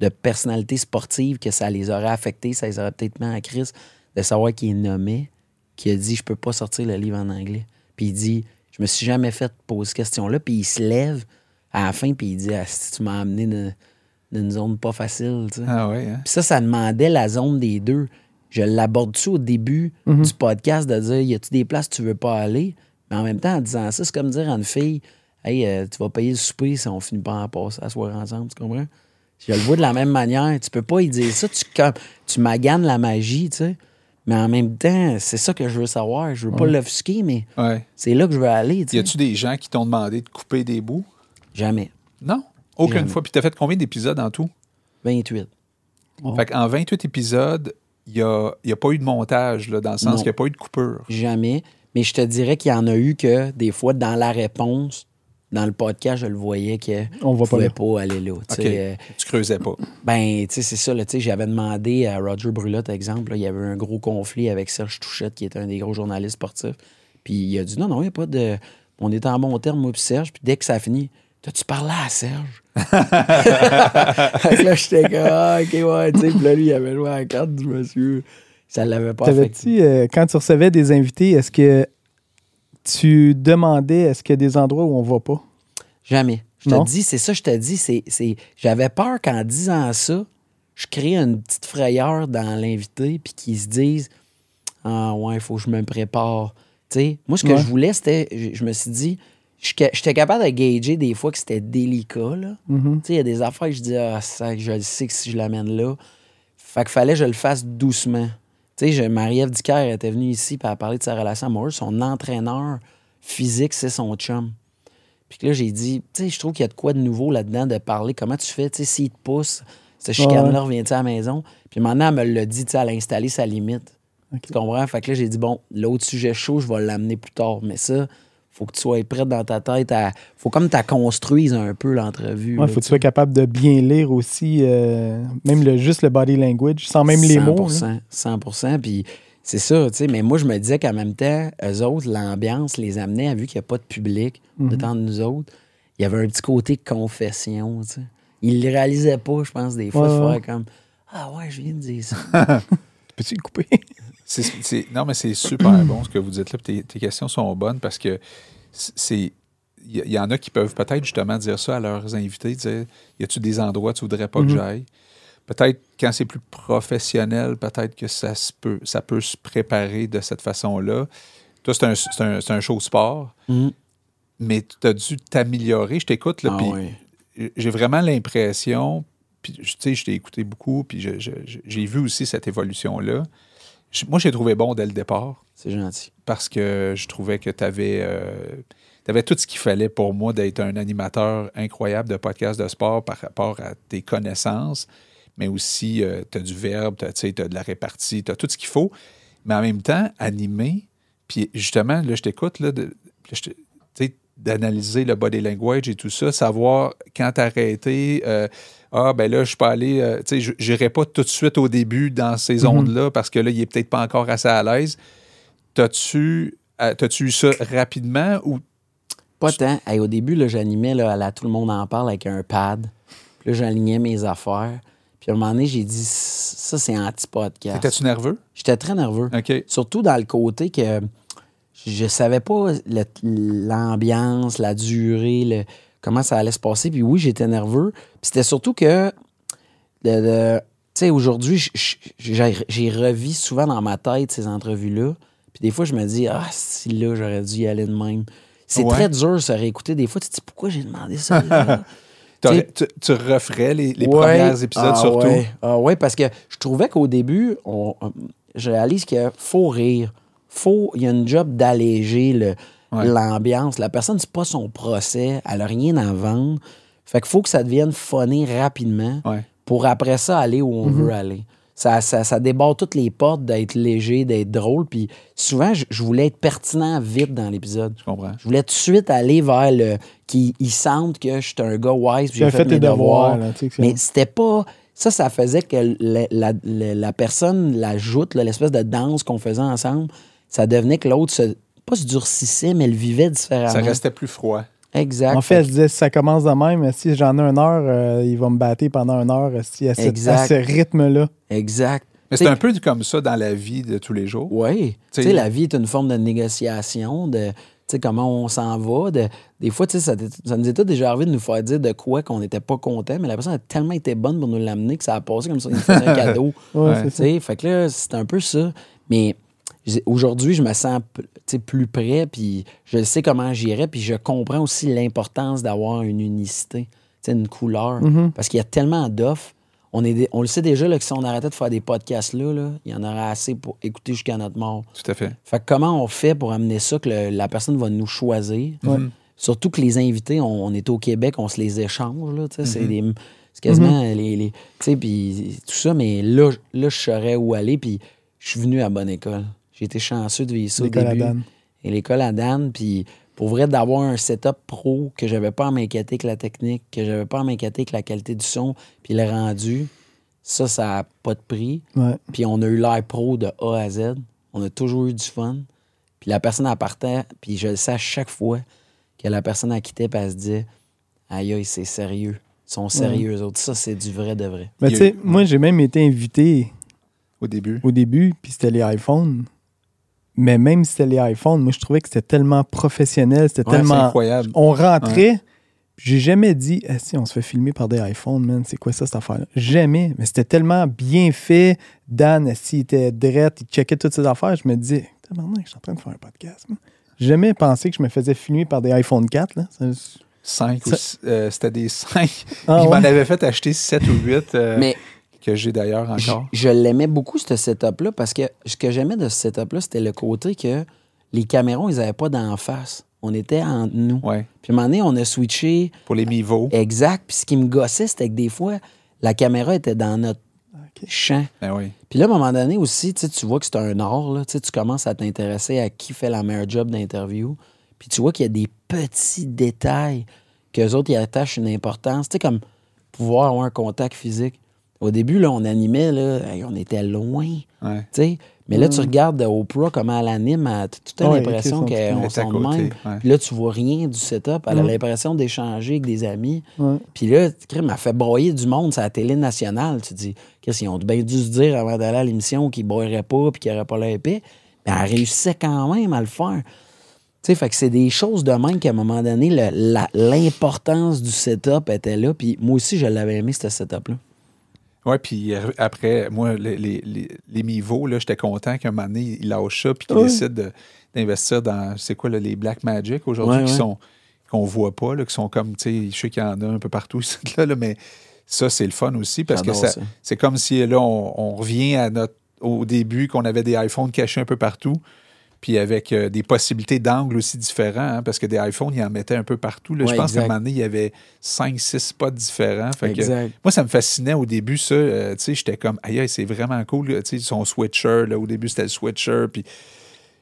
de personnalités sportives que ça les aurait affectés, ça les aurait peut-être mis en crise de savoir qui est nommé, qui a dit, je peux pas sortir le livre en anglais. Puis il dit, je me suis jamais fait poser cette question-là. Puis il se lève à la fin, puis il dit, ah, si tu m'as amené d'une- d'une zone pas facile, tu sais. Ah ouais, hein? Puis ça, ça demandait la zone des deux. Je l'aborde-tu au début du podcast de dire y a-tu des places que tu veux pas aller? Mais en même temps, en disant ça, c'est comme dire à une fille Hey, euh, tu vas payer le souper si on finit pas en passer à soir ensemble, tu comprends? Je le vois de la même manière. Tu peux pas y dire ça. Tu, comme, tu maganes la magie, tu sais. Mais en même temps, c'est ça que je veux savoir. Je veux pas l'offusquer, mais Ouais. c'est là que je veux aller, Y a-tu des gens qui t'ont demandé de couper des bouts? Jamais. Non? Aucune Jamais. fois. Puis t'as fait combien d'épisodes en tout? 28. Fait qu'en 28 épisodes, il n'y a, y a pas eu de montage, là, dans le sens qu'il n'y a pas eu de coupure. Jamais. Mais je te dirais qu'il y en a eu que, des fois, dans la réponse, dans le podcast, je le voyais que On va je pas pouvais pas aller là. tu euh, Tu creusais pas. ben, tu sais, c'est ça, tu j'avais demandé à Roger Brulotte, exemple, là, il y avait un gros conflit avec Serge Touchette, qui était un des gros journalistes sportifs. Puis il a dit non, non, il n'y a pas de. On est en bon terme, moi puis Serge. Puis dès que ça a fini, t'as-tu parlé à Serge? là, j'étais comme, ah, ok, ouais, tu sais. Puis là, lui, il avait joué à la carte du monsieur. Ça l'avait pas fait. Euh, quand tu recevais des invités, est-ce que tu demandais est-ce qu'il y a des endroits où on va pas? Jamais. Je te dis, c'est ça, je te dis, c'est, c'est... j'avais peur qu'en disant ça, je crée une petite frayeur dans l'invité, puis qu'ils se disent Ah, ouais, il faut que je me prépare. Tu sais, moi, ce que Ouais. je voulais, c'était, je, je me suis dit, je- j'étais capable de gager des fois que c'était délicat, là. Mhm. Sais, il y a des affaires que je dis, ah, ça, je le sais que si je l'amène là. Fait qu'il fallait que je le fasse doucement. Tu sais, Marie-Ève Dicker était venue ici pour parler de sa relation amoureuse. Son entraîneur physique, c'est son chum. Puis que là, j'ai dit, tu sais, je trouve qu'il y a de quoi de nouveau là-dedans de parler. Comment tu fais, tu sais, s'il te pousse, ce chicane-là revient-tu à la maison? Puis maintenant, elle me l'a dit, tu sais, elle a installé sa limite. Tu comprends? Fait que là, j'ai dit, bon, l'autre sujet chaud, je vais l'amener plus tard. Mais ça, faut que tu sois prête dans ta tête. À... Faut comme tu construises un peu l'entrevue. Ouais, là, faut que tu sois capable de bien lire aussi, euh, même le, juste le body language, sans même les mots. là. 100 100 Puis c'est ça, tu sais. Mais moi, je me disais qu'en même temps, eux autres, l'ambiance les amenait, vu qu'il n'y a pas de public, Mhm. de temps de nous autres, il y avait un petit côté confession, tu sais. Ils le réalisaient pas, je pense, des fois, Ouais, de ouais. comme Ah ouais, je viens de dire ça. Peux-tu le couper? Non, mais c'est super bon ce que vous dites là. Tes, tes questions sont bonnes parce que c'est. Il y, en a qui peuvent peut-être justement dire ça à leurs invités, dire Y a-tu des endroits où tu voudrais pas que Mhm. j'aille? Peut-être quand c'est plus professionnel, peut-être que ça, se peut, ça peut se préparer de cette façon-là. Toi, c'est un, c'est un, un show sport, Mhm. mais tu as dû t'améliorer. Je t'écoute, là, Ah puis j'ai vraiment l'impression, puis tu sais, je t'ai écouté beaucoup, puis j'ai vu aussi cette évolution-là. Je- Moi, j'ai trouvé bon dès le départ C'est gentil. parce que je trouvais que tu avais, tout ce qu'il fallait pour moi d'être un animateur incroyable de podcast de sport par rapport à tes connaissances, mais aussi tu as du verbe, tu as, de la répartie, tu as tout ce qu'il faut. Mais en même temps, animer, puis justement, là, je t'écoute, là, de- d'analyser le body language et tout ça, savoir quand t'arrêter. euh, ah, ben là, je suis pas allé. euh, tu sais, je n'irai pas tout de suite au début dans ces ondes-là parce que là, il est peut-être pas encore assez à l'aise. T'as-tu euh, eu ça rapidement ou. Pas tant. Hey, au début, là, j'animais là, à la Tout le monde en parle avec un pad. Puis là, j'alignais mes affaires. Puis à un moment donné, j'ai dit ça, c'est anti-podcast. Étais-tu nerveux? J'étais très nerveux. OK. Surtout dans le côté que je savais pas l'ambiance, la durée, le- comment ça allait se passer. Puis oui, j'étais nerveux. Puis c'était surtout que, tu sais, aujourd'hui, j'ai revis souvent dans ma tête ces entrevues-là. Puis des fois, je me dis, ah, si là, j'aurais dû y aller de même. C'est Ouais. très dur de se réécouter. Des fois, tu te dis, pourquoi j'ai demandé ça là? Tu, tu referais les, les Ouais. premiers épisodes Ah surtout? Ouais. Ah ouais, parce que je trouvais qu'au début, on, on- je réalise qu'il faut rire. Faut, il y a une job d'alléger le- Ouais. l'ambiance. La personne, c'est pas son procès. Elle a rien à vendre. Fait qu'il faut que ça devienne funny rapidement Ouais. pour après ça aller où on veut aller. Ça, ça, ça déborde toutes les portes d'être léger, d'être drôle. Puis souvent, je, je voulais être pertinent vite dans l'épisode. Je comprends. Je voulais tout de suite aller vers le. qu'ils ils sentent que je suis un gars wise, j'ai fait, fait mes tes devoirs. là, mais c'était pas. Ça, ça faisait que la, la- la- la personne, la joute, l'espèce de danse qu'on faisait ensemble, ça devenait que l'autre se. Pas se durcissait, mais le vivait différemment. Ça restait plus froid. Exact. En fait, elle se disait, si ça commence de même, si j'en ai une heure, euh, il va me battre pendant une heure si à, cette- Exact. à ce rythme-là. exact. Mais c'est un peu comme ça dans la vie de tous les jours. Oui. Tu sais, la vie est une forme de négociation, de tu sais, comment on s'en va. De, des fois, tu sais, ça, ça nous était déjà arrivé de nous faire dire de quoi qu'on n'était pas content, mais la personne a tellement été bonne pour nous l'amener que ça a passé comme ça. Il nous faisait un cadeau. Ouais, Ouais. c'est Tu ça. sais, fait que là, c'est un peu ça. Mais aujourd'hui, je me sens p- tu sais, plus près, puis je sais comment j'irai, puis je comprends aussi l'importance d'avoir une unicité, une couleur. Mhm. Parce qu'il y a tellement d'offres. On, est dé- on le sait déjà là, que si on arrêtait de faire des podcasts là, là, il y en aurait assez pour écouter jusqu'à notre mort. Tout à fait. Fait que comment on fait pour amener ça, que le- la personne va nous choisir? Ouais. Surtout que les invités, on, on est au Québec, on se les échange. C'est, des- c'est quasiment les. les- tu sais, puis tout ça, mais là, là, je saurais où aller, puis je suis venu à bonne école. J'ai été chanceux de vivre ça au L'école à début. Dan. Et l'école à Dan, puis pour vrai, d'avoir un setup pro que j'avais pas à m'inquiéter avec la technique, que j'avais pas à m'inquiéter avec la qualité du son, puis le rendu, ça, ça n'a pas de prix. Ouais. Puis on a eu l'air pro de A à Z. On a toujours eu du fun. Puis la personne, elle partait, puis je le sais à chaque fois que la personne, a quitté, puis elle se dit Aïe, aïe, c'est sérieux. Ils sont sérieux, eux autres. Ça, c'est du vrai de vrai. Mais tu sais, moi, j'ai même été invité Au début. au début, puis c'était les iPhones. Mais même si c'était les iPhones, moi, je trouvais que c'était tellement professionnel, c'était Ouais, tellement. incroyable. On rentrait, puis j'ai jamais dit, ah, si, on se fait filmer par des iPhones, man, c'est quoi ça, cette affaire-là? Jamais. Mais c'était tellement bien fait. Dan, s'il était drette, il checkait toutes ces affaires. Je me disais, tabarnak, je suis en train de faire un podcast. J'ai jamais pensé que je me faisais filmer par des iPhone 4. Là. Ça- 5 ou Ça- six- euh, C'était des 5. Ah, Il m'en ouais? avait fait acheter 7 ou 8 Mais que j'ai d'ailleurs encore. je l'aimais beaucoup, ce setup-là, parce que ce que j'aimais de ce setup-là, c'était le côté que les caméras, ils n'avaient pas d'en face. On était entre nous. Ouais. Puis à un moment donné, on a switché Pour les Mivo. exact. Puis ce qui me gossait, c'était que des fois, la caméra était dans notre champ. Ben oui. Puis là, à un moment donné aussi, tu sais, tu vois que c'est un art. Là, Tu sais, tu commences à t'intéresser à qui fait la meilleure job d'interview. Puis tu vois qu'il y a des petits détails qu'eux autres, ils attachent une importance. Tu sais, comme pouvoir avoir un contact physique. Au début, là, on animait, là, on était loin. Ouais. tu sais. Mais là, tu regardes Oprah, comment elle anime, a toute Ouais, l'impression qu'on côté, même. ouais. Puis là, tu vois rien du setup. Elle a Mm. l'impression d'échanger avec des amis. Puis là, crime, elle fait broyer du monde sur la télé nationale. Tu te dis, qu'est-ce qu'ils ont bien dû se dire avant d'aller à l'émission qu'ils ne broyeraient pas puis qu'ils n'auraient pas l'air épais. Mais elle réussissait quand même à le faire. Tu sais, fait que c'est des choses de même qu'à un moment donné, l'importance du setup était là. Puis moi aussi, je l'avais aimé, ce setup-là. Ouais, puis après, moi, les, les, les, Mivo, là, j'étais content qu'un moment donné, il lâche ça puis qu'il Ouais. décide de- d'investir dans, c'est quoi, là, les Black Magic aujourd'hui, Ouais, qui ouais. sont qu'on voit pas, là, qui sont comme, tu sais, je sais qu'il y en a un peu partout, ici, là, là, mais ça, c'est le fun aussi parce que ça, ça. c'est comme si là, on, on revient à notre au début qu'on avait des iPhones cachés un peu partout, puis avec euh, des possibilités d'angles aussi différents, hein, parce que des iPhones, ils en mettaient un peu partout. Là. je pense qu'à un moment donné, il y avait 5-6 spots différents. Fait que, moi, ça me fascinait au début, ça. euh, tu sais, j'étais comme, aïe, c'est vraiment cool. Tu sais, son switcher, là, au début, c'était le switcher. Puis,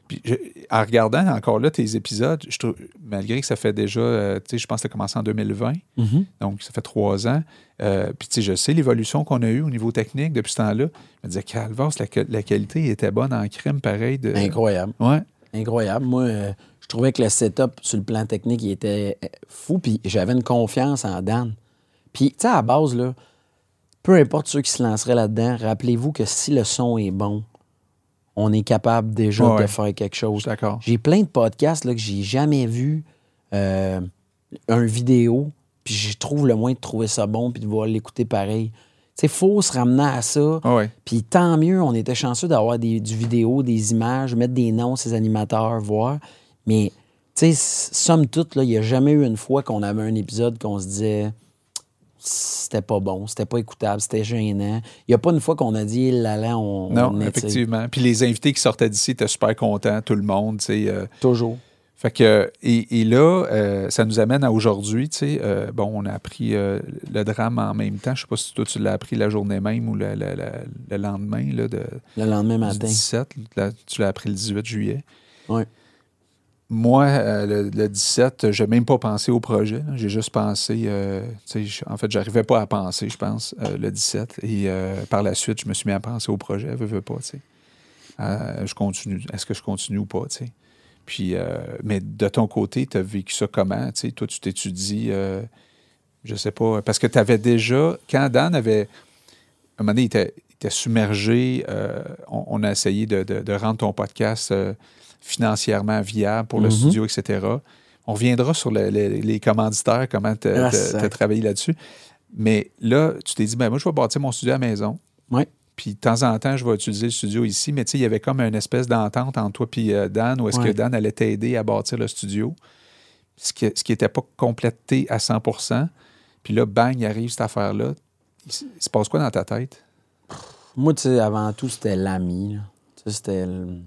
puis je- en regardant encore là tes épisodes, je trouve, malgré que ça fait déjà, euh, tu sais, je pense que ça a commencé en 2020, Mhm. donc ça fait trois ans. Euh, puis, tu sais, je sais l'évolution qu'on a eue au niveau technique depuis ce temps-là. Je me disais, Calvas, la, la qualité était bonne en crème, pareil. De... Incroyable. Ouais. Incroyable. Moi, euh, je trouvais que le setup sur le plan technique, il était fou. Puis j'avais une confiance en Dan. Puis, tu sais, à la base, là, peu importe ceux qui se lanceraient là-dedans, rappelez-vous que si le son est bon, on est capable déjà Ouais. de faire quelque chose. d'accord. J'ai plein de podcasts là, que j'ai jamais vu euh, un vidéo, puis je trouve le moyen de trouver ça bon puis de voir l'écouter pareil. Sais, faut se ramener à ça. Ouais. Puis tant mieux, on était chanceux d'avoir des, du vidéo, des images, mettre des noms, ces animateurs, voir. Mais, tu sais, somme toute, il n'y a jamais eu une fois qu'on avait un épisode qu'on se disait c'était pas bon, c'était pas écoutable, c'était gênant. Il n'y a pas une fois qu'on a dit là là, on. Non, on effectivement. Puis les invités qui sortaient d'ici étaient super contents, tout le monde, tu sais. euh, Toujours. Fait que, et, et là, euh, ça nous amène à aujourd'hui, tu sais. euh, bon, on a appris euh, le drame en même temps. Je sais pas si toi, tu l'as appris la journée même ou le, le- le- le lendemain, là, de, Le lendemain matin. 17. là, tu l'as appris le 18 juillet. Ouais. Moi, euh, le, le 17, je n'ai même pas pensé au projet. J'ai juste pensé, euh, en fait, j'arrivais pas à penser, je pense, euh, le 17. Et par la suite, je me suis mis à penser au projet, veux, veux pas, je continue. Est-ce que je continue ou pas? Puis, mais de ton côté, tu as vécu ça comment? Toi, tu t'étudies, je sais pas, parce que tu avais déjà, quand Dan avait, à un moment donné, il était, submergé, on, a essayé de, rendre ton podcast financièrement viable pour le Mhm. studio, etc. On reviendra sur le- le- les commanditaires, comment tu Ah, as sac. travaillé là-dessus. Mais là, tu t'es dit, ben, moi, je vais bâtir mon studio à la maison. Ouais. Puis de temps en temps, je vais utiliser le studio ici. Mais tu sais, il y avait comme une espèce d'entente entre toi et euh, Dan, où est-ce que. Dan allait t'aider à bâtir le studio, ce qui n'était pas complété à 100 Puis là, bang, il arrive cette affaire-là. Il, se passe quoi dans ta tête? Moi, tu sais, avant tout, c'était l'ami. Tu sais, c'était. le-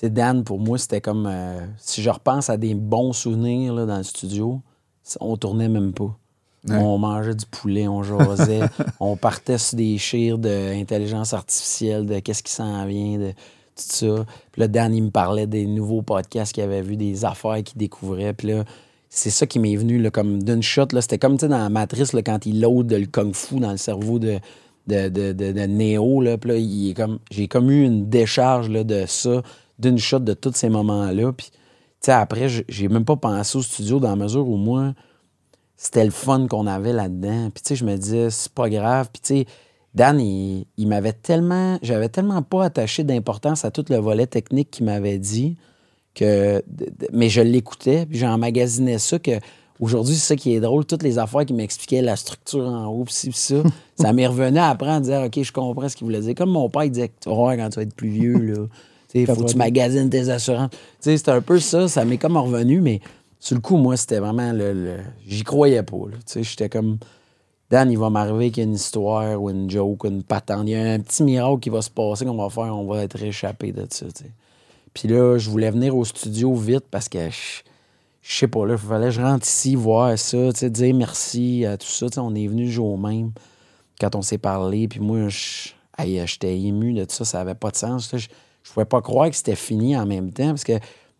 sais, Dan, pour moi, c'était comme. euh, si je repense à des bons souvenirs là, dans le studio, on tournait même pas. Ouais. On mangeait du poulet, on jasait, on partait sur des chires d'intelligence artificielle, de qu'est-ce qui s'en vient. De... ça. Puis là, Dan, il me parlait des nouveaux podcasts qu'il avait vus, des affaires qu'il découvrait. Puis là, c'est ça qui m'est venu là, comme d'une shot. C'était comme dans la matrice là, quand il load le kung fu dans le cerveau de, de, de, de, de Neo. Là. Puis là, il est comme, j'ai comme eu une décharge là, de ça, d'une shot de tous ces moments-là. Puis tu sais, après, j'ai- même pas pensé au studio dans la mesure où moi, c'était le fun qu'on avait là-dedans. Puis tu sais, je me disais, c'est pas grave. Puis tu sais, Dan, il, il m'avait tellement, j'avais tellement pas attaché d'importance à tout le volet technique qu'il m'avait dit que, mais je l'écoutais, puis j'emmagasinais ça que aujourd'hui, c'est ça qui est drôle, toutes les affaires qui m'expliquaient la structure en haut, ci, puis ça, ça m'est revenu après en disant, OK, je comprends ce qu'il voulait dire. Comme mon père, il disait, tu vas voir quand tu vas être plus vieux, là. Il faut que tu magasines tes assurances. C'était un peu ça, ça m'est comme revenu, mais sur le coup, moi, c'était vraiment le. le- J'y croyais pas. j'étais comme. Dan, il va m'arriver qu'il y a une histoire ou une joke ou une patente. Il y a un petit miracle qui va se passer qu'on va faire, on va être échappé de ça. Puis là, je voulais venir au studio vite parce que je, je sais pas, là, il fallait que je rentre ici, voir ça, dire merci à tout ça. On est venu le jour même quand on s'est parlé. Puis moi, j'étais ému de tout ça, ça avait pas de sens. Je, je pouvais pas croire que c'était fini en même temps parce que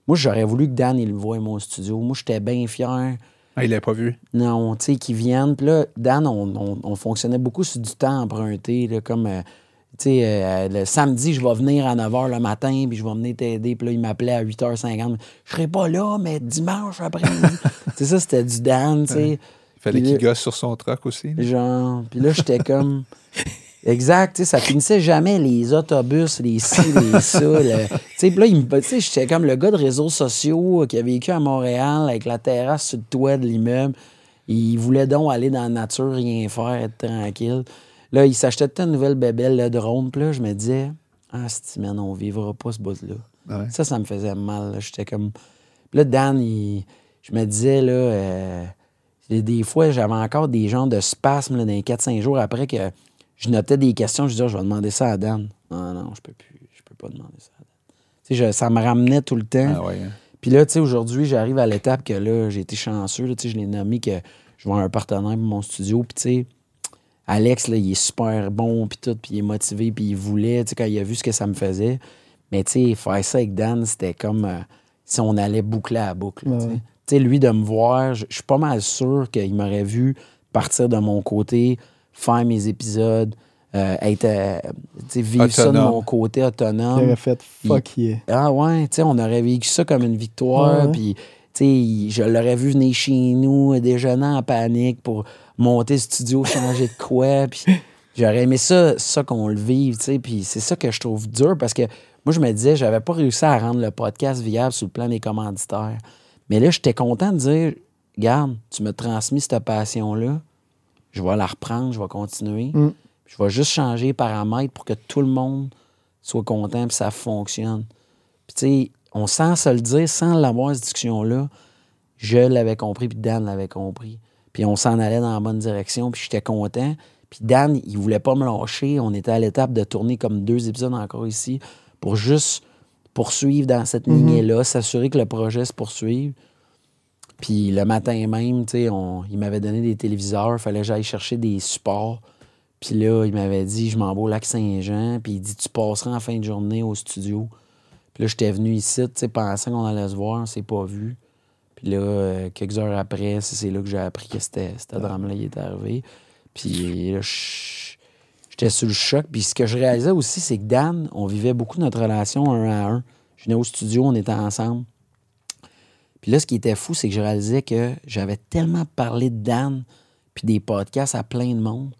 moi, j'aurais voulu que Dan, il le voie, mon studio. Moi, j'étais bien fier. Ah, il l'a pas vu. Non, tu sais, qu'ils viennent. Puis là, Dan, on, on- on fonctionnait beaucoup sur du temps emprunté, là, comme, euh, tu sais, euh, le samedi, je vais venir à 9h le matin, puis je vais venir t'aider. Puis là, il m'appelait à 8h50. Je serai pas là, mais dimanche après-midi. tu sais, ça, c'était du Dan, tu sais. Il fallait qu'il gosse sur son truck aussi. là. Genre, puis là, j'étais comme. Exact, tu sais, ça finissait jamais les autobus, les ci, les ça. le- Tu sais, puis là, il me- tu sais, j'étais comme le gars de réseaux sociaux qui a vécu à Montréal avec la terrasse sur le toit de l'immeuble. Il voulait donc aller dans la nature, rien faire, être tranquille. Là, il s'achetait une nouvelle bébelle, le drone. Puis là, je me disais, ah, c'est man, on vivra pas ce bout-là. Ouais. Ça, ça me faisait mal. J'étais comme. Puis là, Dan, il- je me disais, là, euh, des- fois, j'avais encore des genres de spasmes là, dans les 4-5 jours après que je notais des questions. Je disais, je vais demander ça à Dan. Non, non, je peux plus. Je peux pas demander ça à Dan. Tu sais, je- ça me ramenait tout le temps. Ah ouais. hein. Puis là, tu sais, aujourd'hui, j'arrive à l'étape que là, j'ai été chanceux. là, tu sais, je l'ai nommé que je vois un partenaire pour mon studio. Puis, tu sais, Alex, là, il est super bon, puis tout, puis il est motivé, puis il voulait, tu sais, quand il a vu ce que ça me faisait. Mais, tu sais, faire ça avec Dan, c'était comme euh, si on allait boucler à la boucle. tu sais. Ouais. Tu sais, lui, de me voir, je je suis pas mal sûr qu'il m'aurait vu partir de mon côté, faire mes épisodes, euh, être, euh, vivre ça de mon côté Il autonome. aurait fait fuck yeah. Ah ouais, tu sais, on aurait vécu ça comme une victoire. Puis, tu sais, je l'aurais vu venir chez nous, euh, déjeuner en panique pour monter le studio, changer de quoi. Puis, j'aurais aimé ça, ça qu'on le vive, tu sais. Puis, c'est ça que je trouve dur parce que moi, je me disais, j'avais pas réussi à rendre le podcast viable sur le plan des commanditaires. Mais là, j'étais content de dire, regarde, tu m'as transmis cette passion-là. Je vais la reprendre, je vais continuer. Mm. Je vais juste changer les paramètres pour que tout le monde soit content puis ça fonctionne. Puis, tu sais, on sent se le dire sans l'avoir, cette discussion-là. Je l'avais compris, puis Dan l'avait compris. Puis on s'en allait dans la bonne direction, puis j'étais content. Puis Dan, il voulait pas me lâcher. On était à l'étape de tourner comme deux épisodes encore ici pour juste poursuivre dans cette lignée-là, s'assurer que le projet se poursuive. Puis le matin même, on- il m'avait donné des téléviseurs, il fallait que j'aille chercher des supports. Puis là, il m'avait dit, je m'en vais au lac Saint-Jean, puis il dit, tu passeras en fin de journée au studio. Puis là, j'étais venu ici, pensant qu'on allait se voir, on s'est pas vu. Puis là, euh, quelques heures après, c'est là que j'ai appris que c'était drame-là qui était arrivé. Puis là, j'étais sous le choc. Puis ce que je réalisais aussi, c'est que Dan, on vivait beaucoup notre relation un à un. Je venais au studio, on était ensemble. Puis là, ce qui était fou, c'est que je réalisais que j'avais tellement parlé de Dan puis des podcasts à plein de monde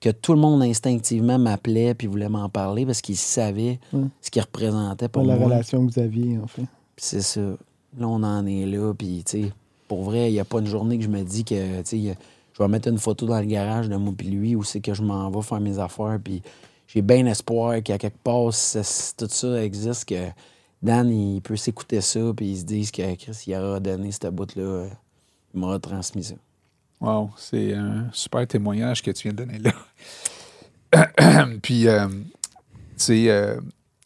que tout le monde instinctivement m'appelait puis voulait m'en parler parce qu'il savait Mm. ce qu'il représentait pour la moi. relation que vous aviez, en fait. Puis c'est ça. Là, on en est là. Puis, tu sais, pour vrai, il n'y a pas une journée que je me dis que, tu sais, je vais mettre une photo dans le garage de moi puis lui où c'est que je m'en vais faire mes affaires. Puis j'ai bien espoir qu'à quelque part, tout ça existe, que Dan, il peut s'écouter ça puis il se dise que Chris, il aura donné cette bout-là. euh, Il m'aura transmis ça. Wow, c'est un super témoignage que tu viens de donner là. Puis, euh, tu sais, euh,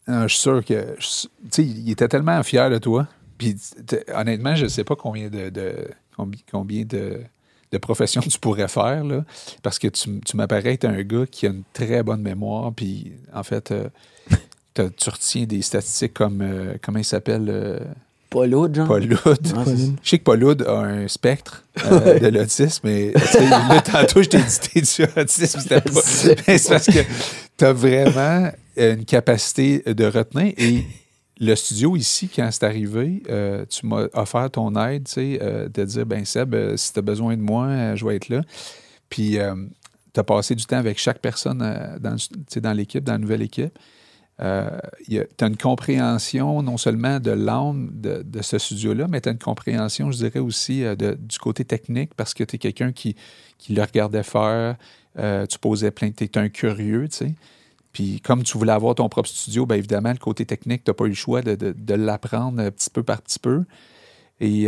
euh, je suis sûr que, tu sais, il était tellement fier de toi. Puis, honnêtement, je ne sais pas combien de, de- combi- combien de, professions tu pourrais faire, là, parce que tu, tu m'apparais être un gars qui a une très bonne mémoire. Puis, en fait, t'as- tu retiens des statistiques comme, euh, comment il s'appelle? euh, genre? Paul. Ouais, ça. Je sais que Paul a un spectre euh, de l'autisme, mais là, tantôt, je t'ai dit t'es du autisme, c'était pas. Mais c'est parce que tu as vraiment une capacité de retenir. Et le studio ici, quand c'est arrivé, euh, tu m'as offert ton aide, tu sais, euh, de dire ben Seb, euh, si tu as besoin de moi, euh, je vais être là. Puis tu as passé du temps avec chaque personne euh, dans, dans l'équipe, dans la nouvelle équipe. Tu as une compréhension non seulement de l'âme de, ce studio-là, mais tu as une compréhension, je dirais aussi, euh, du côté technique parce que tu es quelqu'un qui, le regardait faire. euh, tu posais plein. Tu un curieux, tu sais. Puis comme tu voulais avoir ton propre studio, bien évidemment, le côté technique, tu n'as pas eu le choix de, de- de l'apprendre euh, petit peu par petit peu. Et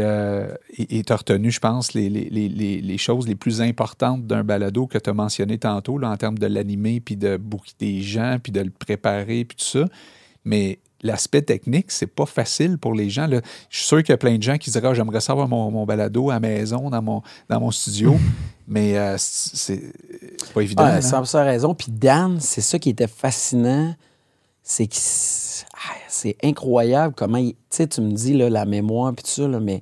tu as retenu, je pense, les, les- les- les- les choses les plus importantes d'un balado que tu as mentionné tantôt, là, en termes de l'animer, puis de booker des gens, puis de le préparer, puis tout ça. Mais l'aspect technique, c'est pas facile pour les gens. là. Je suis sûr qu'il y a plein de gens qui diraient Ah, J'aimerais savoir mon, mon balado à la maison, dans mon, dans mon studio. Mais euh, c'est pas évident. Ouais, hein? 100% raison. Puis Dan, c'est ça qui était fascinant. C'est ah, c'est incroyable comment. il- Tu sais, tu me dis là, la mémoire puis tout ça, là, mais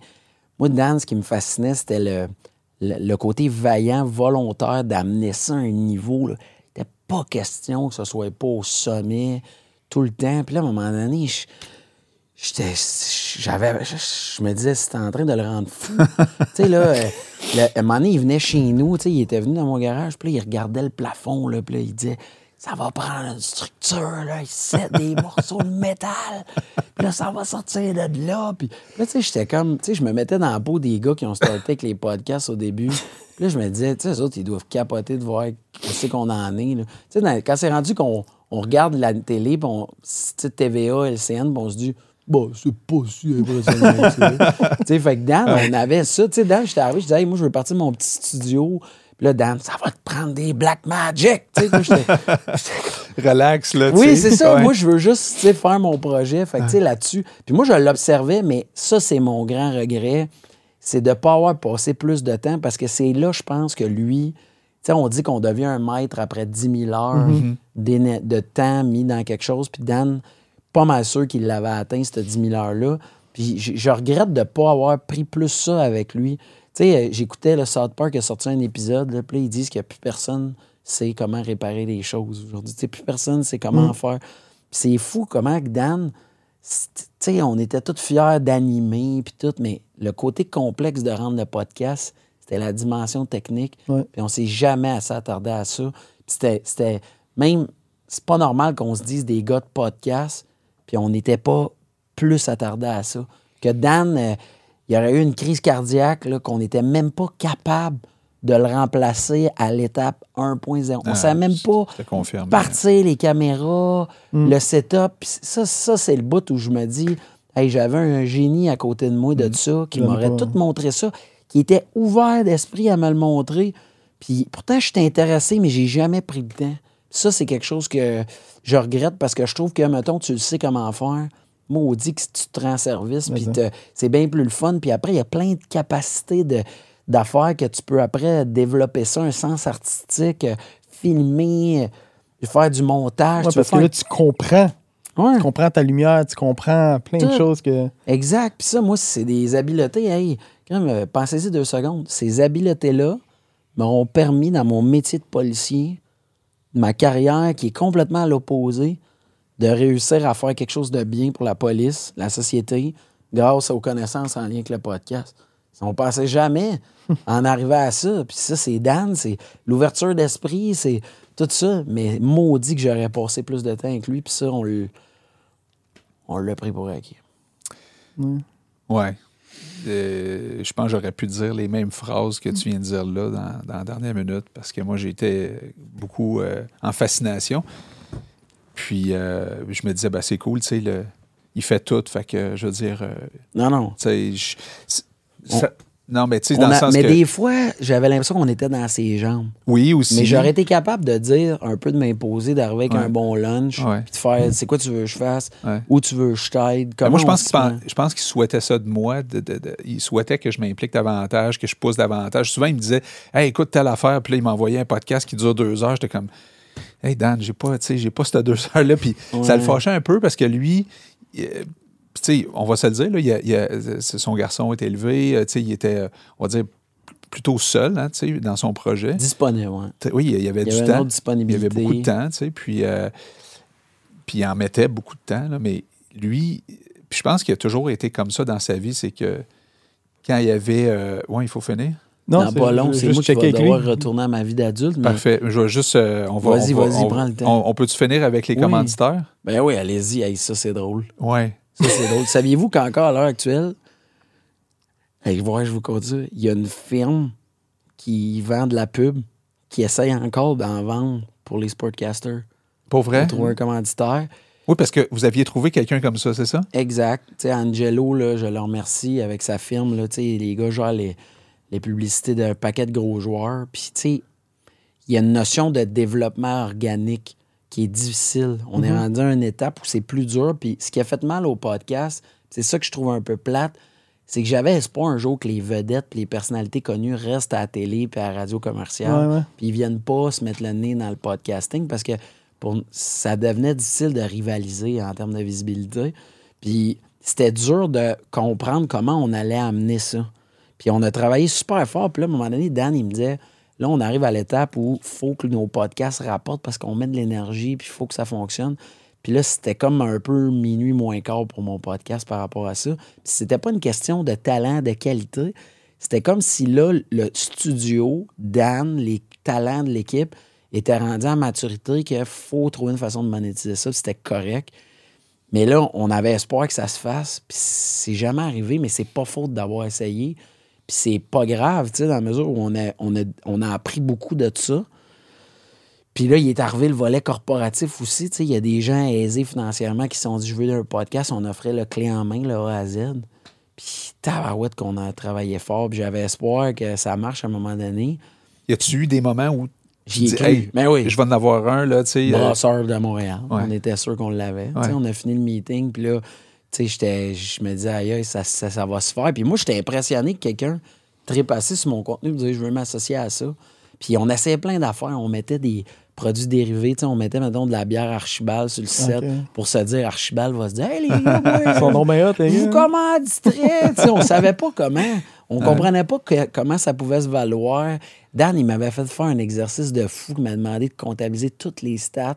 moi, Dan, ce qui me fascinait, c'était le, le, le côté vaillant, volontaire d'amener ça à un niveau. là. Il n'était pas question que ce soit pas au sommet tout le temps. Puis là, à un moment donné, je- J'étais. J'avais. Je, je me disais, c'était en train de le rendre fou. tu sais, là, euh, le- à un moment donné, il venait chez nous, tu sais, il était venu dans mon garage, puis là, il regardait le plafond, là, puis là, il disait, ça va prendre une structure, là, il set des morceaux de métal, puis là, ça va sortir de là. Puis là, tu sais, j'étais comme, tu sais, je me mettais dans la peau des gars qui ont starté avec les podcasts au début. Puis là, je me disais, tu sais, les autres, ils doivent capoter de voir ce qu'on en est. Tu sais, dans- quand c'est rendu qu'on on regarde la télé, puis on, TVA, LCN, puis on se dit, Bon, c'est pas si impressionnant tu sais, fait que Dan, on avait ça. Tu sais, Dan, j'étais arrivé, je disais, Hey, moi, je veux partir de mon petit studio. Puis là, Dan, ça va te prendre des Black Magic. Relax, là. tu oui, c'est ça. Ouais. Moi, je veux juste faire mon projet. Fait que, tu sais, là-dessus. Puis moi, je l'observais, mais ça, c'est mon grand regret. C'est de ne pas avoir passé plus de temps parce que c'est là, je pense, que lui. Tu sais, on dit qu'on devient un maître après 10 000 heures d'éne- de temps mis dans quelque chose. Puis Dan, pas mal sûr qu'il l'avait atteint, cette 10 000 heures-là. Puis je, je regrette de ne pas avoir pris plus ça avec lui. Tu sais, euh, j'écoutais le South Park qui a sorti un épisode, là, puis ils disent qu'il n'y a plus personne sait comment réparer les choses aujourd'hui. Tu sais, plus personne sait comment faire. Puis c'est fou comment que Dan, tu sais, on était tous fiers d'animer, puis tout, mais le côté complexe de rendre le podcast, c'était la dimension technique. Ouais. Puis on s'est jamais assez attardé à ça. C'était même, c'est pas normal qu'on se dise des gars de podcast, puis on n'était pas plus attardé à ça. Que Dan, euh, il y aurait eu une crise cardiaque, là, qu'on n'était même pas capable de le remplacer à l'étape 1.0. On Ah, savait même pas Je partir les caméras, le setup. Ça, ça c'est le bout où je me dis, hey, j'avais un génie à côté de moi de ça qui Je m'aurait tout montré ça, qui était ouvert d'esprit à me le montrer. Puis pourtant, j'étais intéressé, mais j'ai jamais pris le temps. Ça, c'est quelque chose que je regrette parce que je trouve que, mettons, tu le sais comment faire. Moi, on dit que si tu te rends service, puis c'est bien plus le fun. Puis après, il y a plein de capacités de, d'affaires que tu peux après développer ça, un sens artistique, euh, filmer, euh, faire du montage. Ouais, parce que là, tu comprends. Ouais, Tu comprends ta lumière, tu comprends plein de choses que. exact. Puis ça, moi, c'est des habiletés. Hey, quand même, euh, pensez-y deux secondes. Ces habiletés-là m'auront permis, dans mon métier de policier, ma carrière qui est complètement à l'opposé, de réussir à faire quelque chose de bien pour la police, la société, grâce aux connaissances en lien avec le podcast. On pensait jamais en arriver à ça. Puis ça, c'est Dan, c'est l'ouverture d'esprit, c'est tout ça. Mais maudit que j'aurais passé plus de temps avec lui. Puis ça, on l'a on l'a pris pour acquis. Ouais. Euh, je pense que j'aurais pu dire les mêmes phrases que tu viens de dire là dans, dans la dernière minute parce que moi, j'étais beaucoup euh, en fascination. Puis euh, je me disais, ben, c'est cool, tu sais, le- il fait tout. Fait que, je veux dire, euh, Non, non. je- ça- non, mais tu sais, dans le sens mais que. des fois, j'avais l'impression qu'on était dans ses jambes. Oui, aussi. Mais j'aurais été capable de dire, un peu de m'imposer, d'arriver avec Ouais. un bon lunch, puis de faire, c'est quoi tu veux que je fasse, Ouais. où tu veux que je t'aide, comment moi, je pense qu'il je pense qu'il souhaitait ça de moi. de- de- de- il souhaitait que je m'implique davantage, que je pousse davantage. Souvent, il me disait Hey, écoute telle affaire. Puis là, il m'envoyait un podcast qui dure deux heures. J'étais comme Hey Dan, j'ai pas, j'ai pas cette deux heures-là. Puis ça le fâchait un peu parce que lui, euh, on va se le dire, là, il a- il a- son garçon est élevé, euh, il était, on va dire, plutôt seul, hein, dans son projet. Disponible. T- Oui, il y avait Il du avait temps. Il y avait beaucoup de temps, tu sais, puis, euh, puis il en mettait beaucoup de temps, là, mais lui, puis je pense qu'il a toujours été comme ça dans sa vie, c'est que quand il y avait... euh, ouais, il faut finir. Non, c'est- pas long, c'est juste moi qui vais devoir retourner à ma vie d'adulte. mais- Parfait. Je vais juste... euh, on va, Vas-y, va- vas-y, prends le temps. On, on peut-tu finir avec les Oui. commanditaires? Ben oui, allez-y, hey, ça c'est drôle. Ouais. Ça c'est drôle. Saviez-vous qu'encore à l'heure actuelle, hey, ouais, je vous conduis, il y a une firme qui vend de la pub qui essaye encore d'en vendre pour les sportcasters. Pour vrai? Pour trouver un commanditaire. Oui, parce que vous aviez trouvé quelqu'un comme ça, c'est ça? Exact. Sais, Angelo, là, je le remercie avec sa firme. Là, les gars gèrent les, les publicités d'un paquet de gros joueurs. Puis, tu sais, il y a une notion de développement organique qui est difficile. On est rendu à une étape où c'est plus dur. Puis, ce qui a fait mal au podcast, c'est ça que je trouve un peu plate, c'est que j'avais espoir un jour que les vedettes les personnalités connues restent à la télé puis à la radio commerciale. Ouais, ouais. Puis ils viennent pas se mettre le nez dans le podcasting parce que pour, ça devenait difficile de rivaliser en termes de visibilité. Puis c'était dur de comprendre comment on allait amener ça. Puis on a travaillé super fort. Puis là, à un moment donné, Dan, il me disait là, on arrive à l'étape où il faut que nos podcasts rapportent parce qu'on met de l'énergie, puis il faut que ça fonctionne. Puis là, c'était comme un peu minuit moins quart pour mon podcast par rapport à ça. Puis c'était pas une question de talent, de qualité. C'était comme si là, le studio, Dan, les talents de l'équipe étaient rendus à maturité qu'il faut trouver une façon de monétiser ça. C'était correct. Mais là, on avait espoir que ça se fasse. Puis c'est jamais arrivé, mais c'est pas faute d'avoir essayé. Puis c'est pas grave, tu sais, dans la mesure où on a, on a, on a appris beaucoup de ça. Puis là, il est arrivé le volet corporatif aussi. Tu sais, il y a des gens aisés financièrement qui se sont dit, je veux un podcast, on offrait le clé en main, le A à Z. Puis tabarouette qu'on a travaillé fort. Puis j'avais espoir que ça marche à un moment donné. Y a-tu eu des moments où tu dis, hey, Ben oui. je vais en avoir un, là, tu sais. euh, Brasseur de Montréal. Ouais. On était sûr qu'on l'avait. Tu sais. On a fini le meeting, puis là, je me disais, aïe, ça, ça, ça va se faire. Puis moi, j'étais impressionné que quelqu'un trépassait sur mon contenu, me disait, je veux m'associer à ça. Puis on essayait plein d'affaires. On mettait des produits dérivés. On mettait, mettons, de la bière Archibald sur le site Ok. pour se dire, Archibald va se dire, hey, les gars, les vous commanditerez. On savait pas comment. On comprenait pas que- comment ça pouvait se valoir. Dan, il m'avait fait faire un exercice de fou. Il m'a demandé de comptabiliser toutes les stats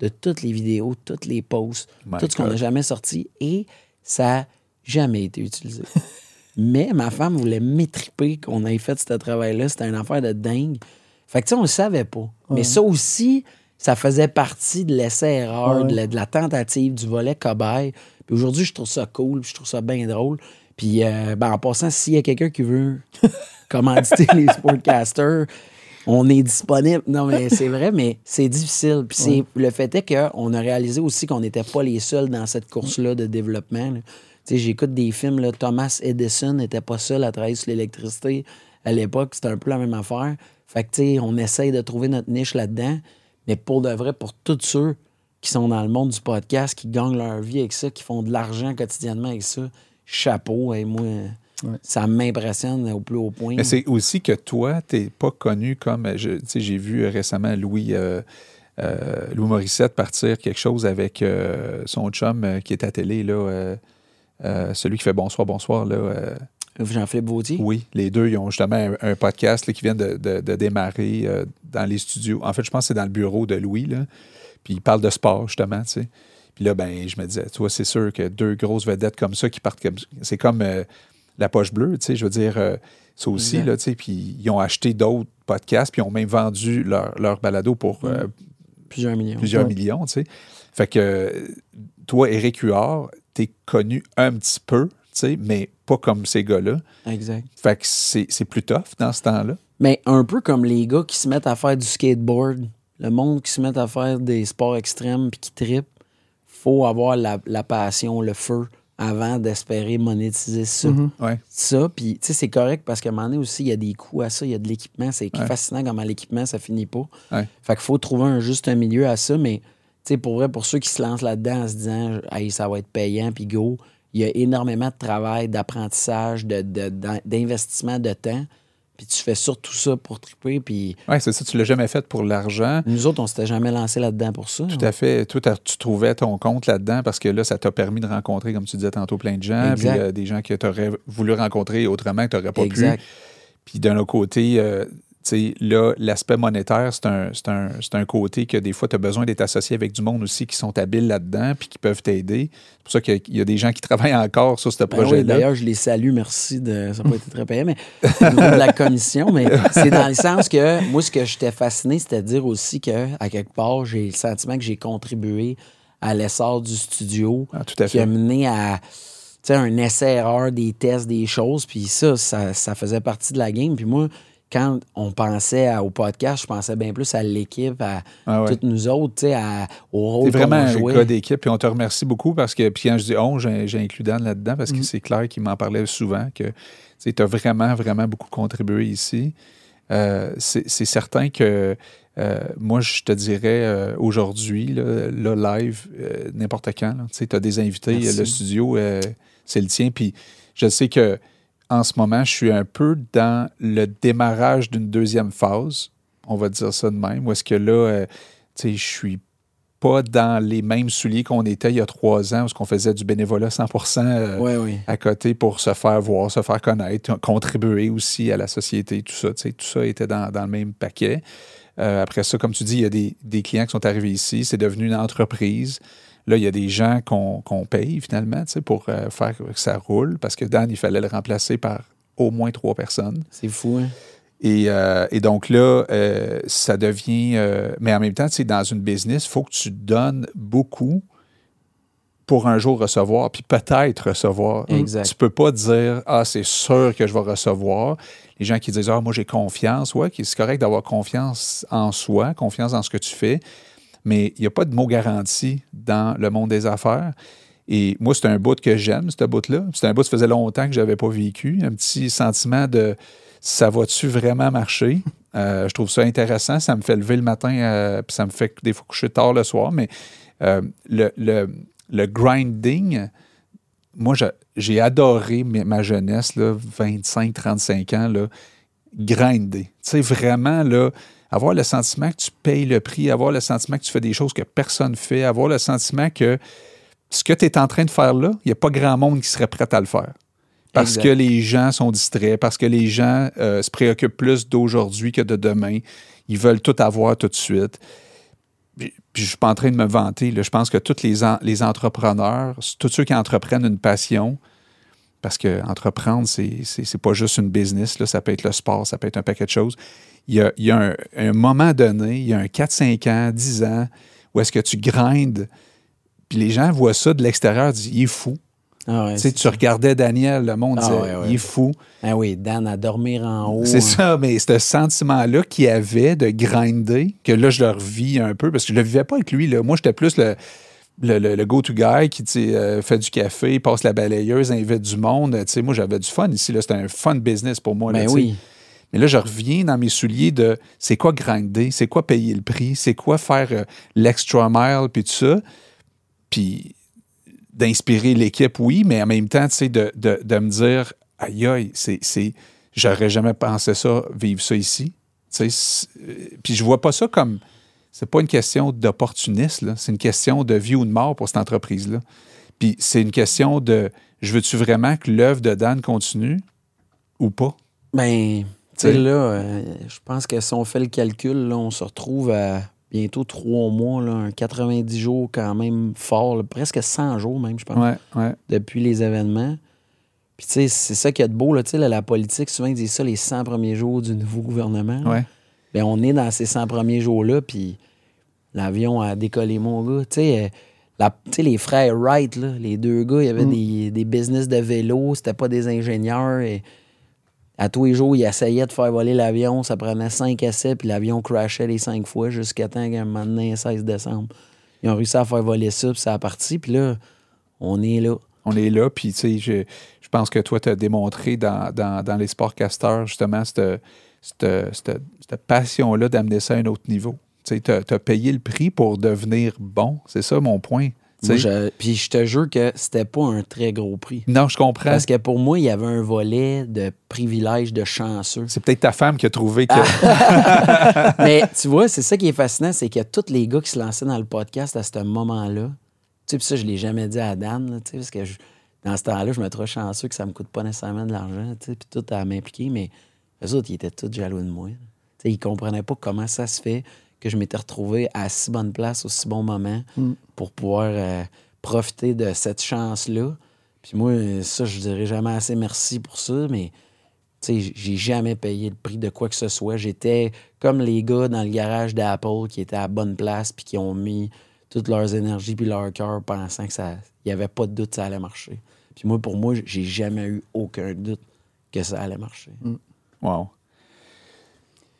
de toutes les vidéos, toutes les posts, My tout ce qu'on n'a jamais sorti. Et ça n'a jamais été utilisé. Mais ma femme voulait m'étriper qu'on ait fait ce travail-là. C'était une affaire de dingue. Fait que, tu sais, on le savait pas. Mais ça aussi, ça faisait partie de l'essai-erreur, Ouais. de, la, de la tentative, du volet cobaye. Puis aujourd'hui, je trouve ça cool, puis je trouve ça bien drôle. Puis, euh, ben, en passant, s'il y a quelqu'un qui veut commanditer les sportcasters, on est disponible. Non, mais c'est vrai, mais c'est difficile. Puis c'est- le fait est qu'on a réalisé aussi qu'on n'était pas les seuls dans cette course-là de développement. là. Tu sais, j'écoute des films, là, Thomas Edison n'était pas seul à travailler sur l'électricité. À l'époque, c'était un peu la même affaire. Fait que, tu sais, on essaye de trouver notre niche là-dedans. Mais pour de vrai, pour tous ceux qui sont dans le monde du podcast, qui gagnent leur vie avec ça, qui font de l'argent quotidiennement avec ça, chapeau. Et moi, ça m'impressionne au plus haut point. Mais c'est aussi que toi, tu n'es pas connu comme. je- Tu sais, j'ai vu euh, récemment Louis, euh, euh, Louis Morissette partir quelque chose avec euh, son chum euh, qui est à télé, là, euh, euh, celui qui fait Bonsoir, bonsoir. Là, euh, Jean-Philippe Vautier? oui, les deux, ils ont justement un, un podcast là, qui vient de, de- de démarrer euh, dans les studios. En fait, je pense que c'est dans le bureau de Louis. Là. Puis il parle de sport, justement. tu sais. Puis là, ben, je me disais, tu vois, c'est sûr que deux grosses vedettes comme ça qui partent comme. C'est comme euh, la poche bleue, tu sais. Je veux dire, euh, ça aussi, là, tu sais. Puis ils ont acheté d'autres podcasts, puis ils ont même vendu leur, leur balado pour euh, Plusieurs millions. plusieurs Ouais. millions, tu sais. Fait que toi, Éric Huard, t'es connu un petit peu, tu sais, mais pas comme ces gars-là. Exact. Fait que c'est c'est plus tough dans ce temps-là. Mais un peu comme les gars qui se mettent à faire du skateboard, le monde qui se met à faire des sports extrêmes puis qui trippent, faut avoir la, la passion, le feu avant d'espérer monétiser ça. Ouais. Ça, puis tu sais, c'est correct parce qu'à un moment donné aussi, il y a des coûts à ça, il y a de l'équipement. C'est Ouais. fascinant comment l'équipement, ça finit pas. Ouais. Fait qu'il faut trouver un juste milieu à ça, mais tu sais, pour vrai, pour ceux qui se lancent là-dedans en se disant, hey, ça va être payant, puis go, il y a énormément de travail, d'apprentissage, de- de- d'investissement de temps. Puis tu fais surtout ça pour triper, puis Oui, c'est ça. Tu l'as jamais fait pour l'argent. nous autres, on s'était jamais lancé là-dedans pour ça. Tout à fait. Toi, tu trouvais ton compte là-dedans parce que là, ça t'a permis de rencontrer, comme tu disais tantôt, plein de gens. Puis euh, des gens que tu aurais voulu rencontrer autrement que tu n'aurais pas Exact. pu. Puis d'un autre côté, euh, là, l'aspect monétaire, c'est un, c'est un, c'est un côté que des fois, tu as besoin d'être associé avec du monde aussi qui sont habiles là-dedans puis qui peuvent t'aider. C'est pour ça qu'il y a- des gens qui travaillent encore sur ce Ben oui, projet-là. D'ailleurs, je les salue, merci. De... Ça n'a pas été très payé, mais au niveau de la commission, mais c'est dans le sens que moi, ce que j'étais fasciné, c'était de dire aussi que, à quelque part, j'ai le sentiment que j'ai contribué à l'essor du studio Ah, tout à qui a mené à tu sais, un essai-erreur, des tests, des choses. Puis ça, ça, ça faisait partie de la game. Puis moi, quand on pensait à- au podcast, je pensais bien plus à l'équipe, à Ah ouais. toutes nous autres, tu sais, à- au rôle C'est vraiment un gars d'équipe, puis on te remercie beaucoup parce que, puis quand je dis on, j'ai inclus Dan là-dedans parce Mm. que c'est clair qu'il m'en parlait souvent que tu as vraiment, vraiment beaucoup contribué ici. Euh, c'est certain que euh, moi, je te dirais euh, aujourd'hui, là, live, n'importe quand, tu as des invités, Merci. le studio, c'est le tien. Puis je sais que en ce moment, je suis un peu dans le démarrage d'une deuxième phase, on va dire ça de même, où est-ce que là, euh, tu sais, je suis pas dans les mêmes souliers qu'on était il y a trois ans, où on faisait du bénévolat 100 euh, Oui, oui. à côté pour se faire voir, se faire connaître, contribuer aussi à la société, tout ça. tu sais, Tout ça était dans, dans le même paquet. Euh, après ça, comme tu dis, il y a des, des clients qui sont arrivés ici, c'est devenu une entreprise. Là, il y a des gens qu'on paye finalement pour euh, faire que ça roule, parce que Dan, il fallait le remplacer par au moins trois personnes. C'est fou, hein? Et, euh, et donc là, euh, ça devient. euh, mais en même temps, tu dans une business, il faut que tu donnes beaucoup pour un jour recevoir, puis peut-être recevoir. Exact. Tu peux pas dire Ah, c'est sûr que je vais recevoir. Les gens qui disent Ah, moi, j'ai confiance. Ouais, c'est correct d'avoir confiance en soi, confiance dans ce que tu fais, mais il n'y a pas de mot garanti dans le monde des affaires. Et moi, c'est un bout que j'aime, ce bout-là. C'est un bout ça faisait longtemps que je n'avais pas vécu. Un petit sentiment de ça va-tu vraiment marcher? Euh, je trouve ça intéressant. Ça me fait lever le matin, euh, puis ça me fait des fois coucher tard le soir, mais euh, le, le- le grinding, moi, j'ai adoré ma jeunesse, là, 25, 35 ans, là, grinder. Tu sais, vraiment, là, avoir le sentiment que tu payes le prix, avoir le sentiment que tu fais des choses que personne fait, avoir le sentiment que ce que tu es en train de faire là, il n'y a pas grand monde qui serait prêt à le faire. Parce Exact. que les gens sont distraits, parce que les gens euh, se préoccupent plus d'aujourd'hui que de demain. Ils veulent tout avoir tout de suite. Puis, puis je ne suis pas en train de me vanter. là. Je pense que tous les, en- les entrepreneurs, tous ceux qui entreprennent une passion, parce que entreprendre, c'est c'est- c'est pas juste une business, là, ça peut être le sport, ça peut être un paquet de choses. Il y a, il y a un, un moment donné, il y a un 4-5 ans, 10 ans, où est-ce que tu grindes, puis les gens voient ça de l'extérieur, disent il est fou. Ah ouais, tu sais, c'est tu regardais Daniel, le monde Ah disait ouais, ouais. il est fou. Ah oui, Dan à dormir en haut. C'est hein. ça, mais ce sentiment-là qu'il y avait de grinder, que là, je le revis un peu, parce que je ne le vivais pas avec lui. Là. Moi, j'étais plus le, le, le- le go-to guy qui euh, fait du café, passe la balayeuse, invite du monde. Moi, j'avais du fun ici. C'était un fun business pour moi. là, Ben oui. Mais là, je reviens dans mes souliers de c'est quoi grinder, c'est quoi payer le prix, c'est quoi faire euh, l'extra mile, puis tout ça. Puis d'inspirer l'équipe, oui, mais en même temps, tu sais, de, de- de me dire, aïe, aïe, c'est, j'aurais jamais pensé ça, vivre ça ici. Tu sais, euh, puis je vois pas ça comme, c'est pas une question d'opportuniste, là. c'est une question de vie ou de mort pour cette entreprise-là. Puis c'est une question de, je veux-tu vraiment que l'œuvre de Dan continue ou pas? Ben. Sais, là, euh, je pense que si on fait le calcul, là, on se retrouve à bientôt trois mois, là, un 90 jours quand même fort, là, presque 100 jours même, je pense, Ouais, ouais. depuis les événements. Puis, tu sais, c'est ça qui est de beau, là, tu sais, là, la politique, souvent, ils disent ça les 100 premiers jours du nouveau gouvernement. Ouais. Ben, on est dans ces 100 premiers jours-là, puis l'avion a décollé, mon gars. Tu sais, euh, la- les frères Wright, là, les deux gars, il y avait Mm. des, des business de vélo, c'était pas des ingénieurs. Et à tous les jours, ils essayaient de faire voler l'avion. Ça prenait cinq essais, puis l'avion crashait les cinq fois jusqu'à temps qu'un moment donné, 16 décembre, ils ont réussi à faire voler ça, puis ça a parti. Puis là, on est là. on est là. Puis, tu sais, je, je pense que toi, tu as démontré dans, dans, dans les justement, cette, cette, cette- cette passion-là d'amener ça à un autre niveau. Tu sais, tu as, payé le prix pour devenir bon. C'est ça mon point? Moi, je- puis je te jure que c'était pas un très gros prix. Non, je comprends. Parce que pour moi, il y avait un volet de privilège de chanceux. C'est peut-être ta femme qui a trouvé que. Ah. Mais tu vois, c'est ça qui est fascinant, c'est que tous les gars qui se lançaient dans le podcast à ce moment-là, tu sais, puis ça, je l'ai jamais dit à Dan, là, tu sais, parce que je- dans ce temps-là, je me trouvais chanceux que ça me coûte pas nécessairement de l'argent, tu sais, puis tout à m'impliquer, mais eux autres, ils étaient tous jaloux de moi. là. Tu sais, ils comprenaient pas comment ça se fait que je m'étais retrouvé à si bonne place, au si bon moment, Mm. pour pouvoir euh, profiter de cette chance-là. Puis moi, ça, je dirais jamais assez merci pour ça, mais tu sais, j'ai jamais payé le prix de quoi que ce soit. J'étais comme les gars dans le garage d'Apple qui étaient à bonne place puis qui ont mis toutes leurs énergies puis leur cœur pensant que ça il n'y avait pas de doute que ça allait marcher. Puis moi, pour moi, j'ai jamais eu aucun doute que ça allait marcher. Wow.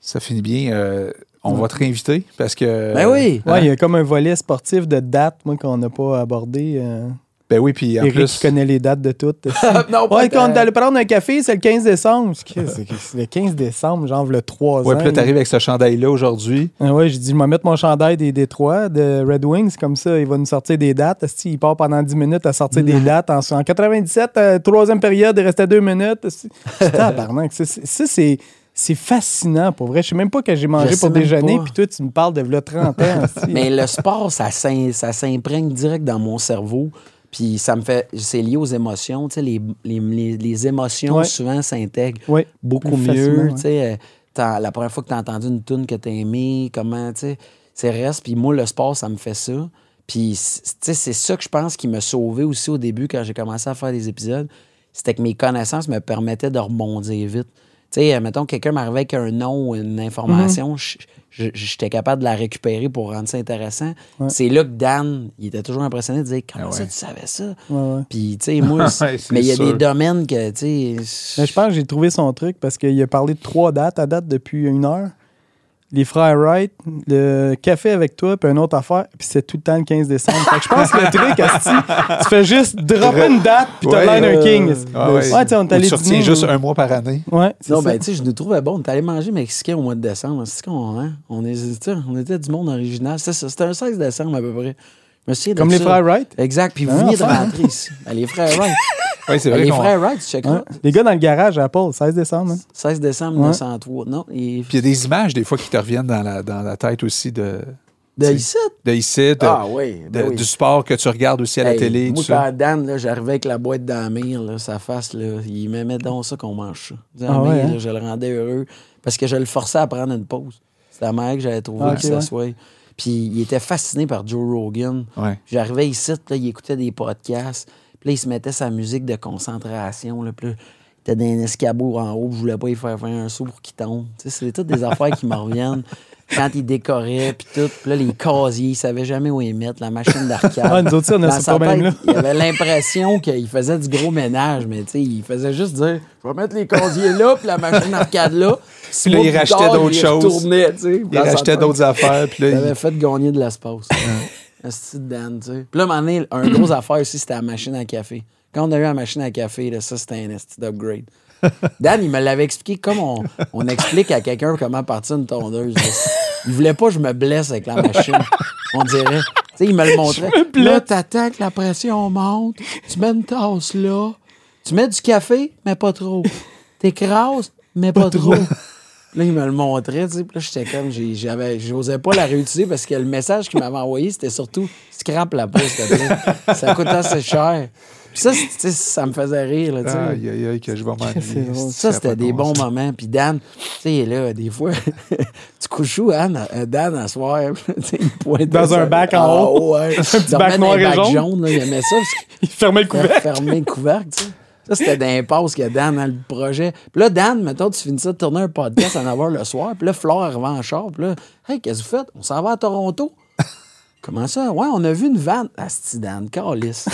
Ça finit bien. euh, on va te réinviter parce que. Ben oui! Ouais, il y a comme un volet sportif de dates, moi, qu'on n'a pas abordé. euh. Ben oui, puis en Eric plus. qui connaît les dates de toutes. non, ouais, quand on allait prendre un café, c'est le 15 décembre. C'est le 15 décembre, genre le 3 Ouais, ans. puis là, t'arrives avec ce chandail-là aujourd'hui. Ah ouais, j'ai dit, je vais mettre mon chandail des Détroits de Red Wings, comme ça, il va nous sortir des dates. Esti, il part pendant 10 minutes à sortir des dates. En, en 97, euh, troisième période, il restait 2 minutes. Esti. Tabarnak, ça, c'est- c'est. Fascinant, pour vrai. Je sais même pas que j'ai mangé pour déjeuner, puis toi, tu me parles de là, 30 ans. Mais le sport, ça s'im- ça s'imprègne direct dans mon cerveau. Puis ça me fait. C'est lié aux émotions. Tu sais, les, les, les- les émotions, Ouais. souvent, s'intègrent Ouais, beaucoup plus mieux. ouais. Tu sais, euh, la première fois que tu as entendu une tune que tu as aimée, comment, tu sais, c'est reste. Puis moi, le sport, ça me fait ça. Puis, tu sais, c'est ça que je pense qui m'a sauvé aussi au début quand j'ai commencé à faire des épisodes. C'était que mes connaissances me permettaient de rebondir vite. Tu sais, euh, mettons, quelqu'un m'arrivait avec un nom ou une information, je- je- j'étais capable de la récupérer pour rendre ça intéressant. C'est là que Dan, il était toujours impressionné de dire Comment Ah ça, ouais. tu savais ça? Ouais, ouais. Puis, tu sais, moi, mais il y a sûr. des domaines que, tu sais. Mais je pense que j'ai trouvé son truc parce qu'il a parlé de trois dates à date depuis une heure. Les frères Wright, le café avec toi, puis une autre affaire, puis c'est tout le temps le 15 décembre. Fait que je pense que le truc, asti, tu fais juste dropper une date, puis t'as Ouais, l'air d'un euh, king. Ah ouais. tu sais, on est allé tu dîner, juste ou- un mois par année. Ouais, c'est Non, ça. ben, tu sais, je nous trouvais bon. On est allé manger mexicain au mois de décembre. C'est qu'on, hein? On, est, tu on était du monde original. C'était un 16 décembre à peu près. Je me souviens de Comme les ça. frères Wright? Exact. Puis vous Ah, veniez de rentrer ici. Ben, les frères Wright. Oui, c'est Ben, vrai. les frères Wright, tu checkeras. Ouais. Les gars dans le garage à Apple, 16 décembre. hein. 16 décembre Ouais. 1903. Non, et... Puis il y a des images, des fois, qui te reviennent dans la, dans la tête aussi de, De c'est- ici? de ici, de- Ah oui. de- ben oui. du sport que tu regardes aussi à la télé. Moi, quand Dan, là, j'arrivais avec la boîte d'Amir, là, sa face, là, il m'aimait donc ça qu'on mange ça. Ah ouais, hein? là, je le rendais heureux parce que je le forçais à prendre une pause. C'était la manière que j'avais trouvé Ah, pour ok, qu'il ouais. s'assoie. Puis il était fasciné par Joe Rogan. Ouais. J'arrivais ici, là, il écoutait des podcasts. Puis là, il se mettait sa musique de concentration. Là, puis là, il était dans un escabeau en haut. Je voulais pas y faire faire un saut pour qu'il tombe. Tu sais, c'est toutes des affaires qui me reviennent. Quand il décorait, puis tout. Puis là, les casiers, il savait jamais où les mettre. La machine d'arcade. Ah, nous autres on a ce problème-là. Il avait l'impression qu'il faisait du gros ménage, mais tu sais, il faisait juste dire Je vais mettre les casiers là, puis la machine d'arcade là. Puis là, il rachetait d'autres choses. Il rachetait d'autres affaires. Puis Il avait fait gagner de l'espace. Asti de Dan, tu sais. Puis là, à un moment donné, un gros affaire aussi, c'était la machine à café. Quand on a eu la machine à café, là, ça, c'était un esti d'upgrade. Dan, il me l'avait expliqué comme on, on explique à quelqu'un comment partir une tondeuse. là. Il voulait pas que je me blesse avec la machine. On dirait. Tu sais, il me le montrait. Là, t'attends que la pression monte. Tu mets une tasse là. Tu mets du café, mais pas trop. T'écrases, mais pas, trop. Là, il me le montrait, tu sais. Puis là, j'étais comme, j'ai- j'avais, j'osais pas la réutiliser parce que le message qu'il m'avait envoyé, c'était surtout scrap la peau, s'il te plaît. Ça coûte assez cher. Puis ça, c'est- tu sais, ça me faisait rire, là, tu sais. Aïe, aïe, aïe, que je vais m'ennuyer. Ça, c'était des bon bons moments. Puis Dan, tu sais, là, des fois, tu couches où, Anne, euh, Dan, à soir? Tu sais, il Dans un bac en Ah, haut. ouais. Un petit Il bac noir dans et un bac jaune. là, il aimait ça parce Il fermait le couvercle. fermé le couvercle, tu sais. Ça, c'était d'impasse que Dan dans le projet. Puis là, Dan, mettons, tu finis ça de tourner un podcast en avoir le soir. Puis là, Flore arrive en char. Puis là, hey, qu'est-ce que vous faites? On s'en va à Toronto. Comment ça? Ouais, on a vu une vanne. Asti Dan, calice.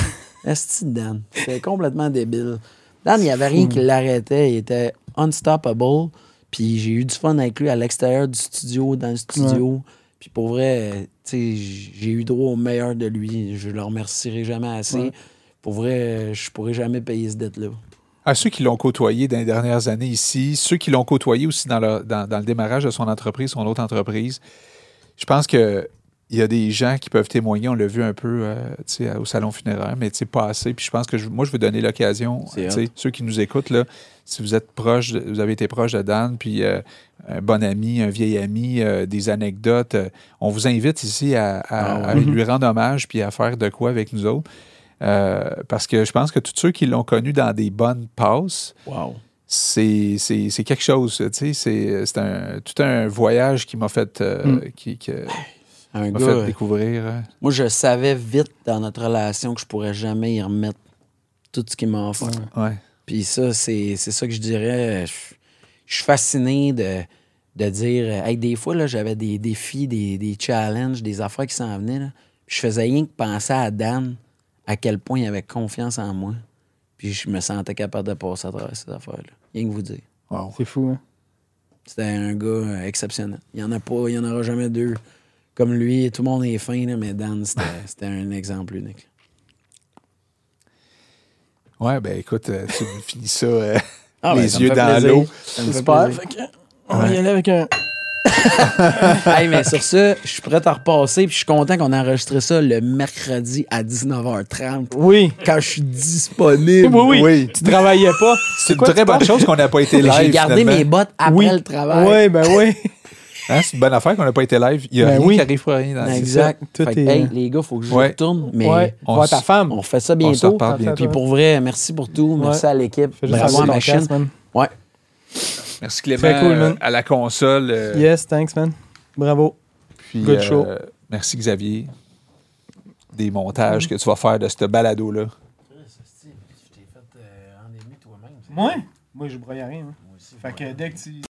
Asti Dan. C'était complètement débile. Dan, il n'y avait rien qui l'arrêtait. Il était unstoppable. Puis j'ai eu du fun avec lui à l'extérieur du studio, dans le studio. Puis pour vrai, tu sais, j'ai eu droit au meilleur de lui. Je le remercierai jamais assez. Pour vrai, je pourrais jamais payer ce dette-là. À ceux qui l'ont côtoyé dans les dernières années ici, ceux qui l'ont côtoyé aussi dans le, dans, dans le démarrage de son entreprise, son autre entreprise, je pense que il y a des gens qui peuvent témoigner, on l'a vu un peu euh, au salon funéraire, mais pas assez. Puis je pense que je- moi, je veux donner l'occasion, ceux qui nous écoutent, là, si vous êtes proche, de- vous avez été proche de Dan, puis euh, un bon ami, un vieil ami, euh, des anecdotes, on vous invite ici à, à- Ah lui rendre hommage puis à faire de quoi avec nous autres. Euh, parce que je pense que tous ceux qui l'ont connu dans des bonnes passes, Wow. c'est c'est- c'est quelque chose. tu sais, C'est c'est un, tout un voyage qui m'a fait, euh, Mm. qui, qui Un m'a gars, fait euh, découvrir. euh, moi, je savais vite dans notre relation que je pourrais jamais y remettre tout ce qu'il m'a offert. ouais. Puis ça, c'est c'est ça que je dirais. Je, je suis fasciné de, de dire. Hey, des fois, là, j'avais des défis, des, des challenges, des affaires qui s'en venaient. Là. Je faisais rien que penser à Dan, à quel point il avait confiance en moi. Puis je me sentais capable de passer à travers ces affaires-là. Rien que vous dire. Wow. C'est fou, hein? C'était un gars euh, exceptionnel. Il n'y en a pas, il n'y en aura jamais deux comme lui. Tout le monde est fin, là, mais Dan, c'était un exemple unique. Ouais, ben écoute, euh, tu finis ça euh, Ah, ben, les ça yeux dans l'eau. Super. plaisir. Fait que, on va y aller avec un. hey, mais sur ça, je suis prêt à repasser. Puis je suis content qu'on ait enregistré ça le mercredi à 19h30. Oui. Quand je suis disponible. Oui, oui. Oui. Tu travaillais pas? C'est une très bonne chose qu'on n'a pas été live. J'ai gardé finalement. mes bottes après Oui. le travail. Oui, ben oui. Hein, c'est une bonne affaire qu'on n'a pas été live. Il n'y a Ben rien oui. qui arrive pour rien dans Exact. Tout Fait est- hey, les gars, faut que je Ouais. retourne. Mais ouais. on ta femme. on fait ça On se bientôt. bientôt. Puis pour vrai, merci pour tout. Merci Ouais. à l'équipe. Bravo à casque, man. Ouais. Merci Clément Très cool, man. euh, à la console. euh, Yes, thanks, man. Bravo. puis, Good euh, show. Merci Xavier. Des montages que tu vas faire de ce balado-là. Moi? Moi, je broye rien. Fait que dès que tu.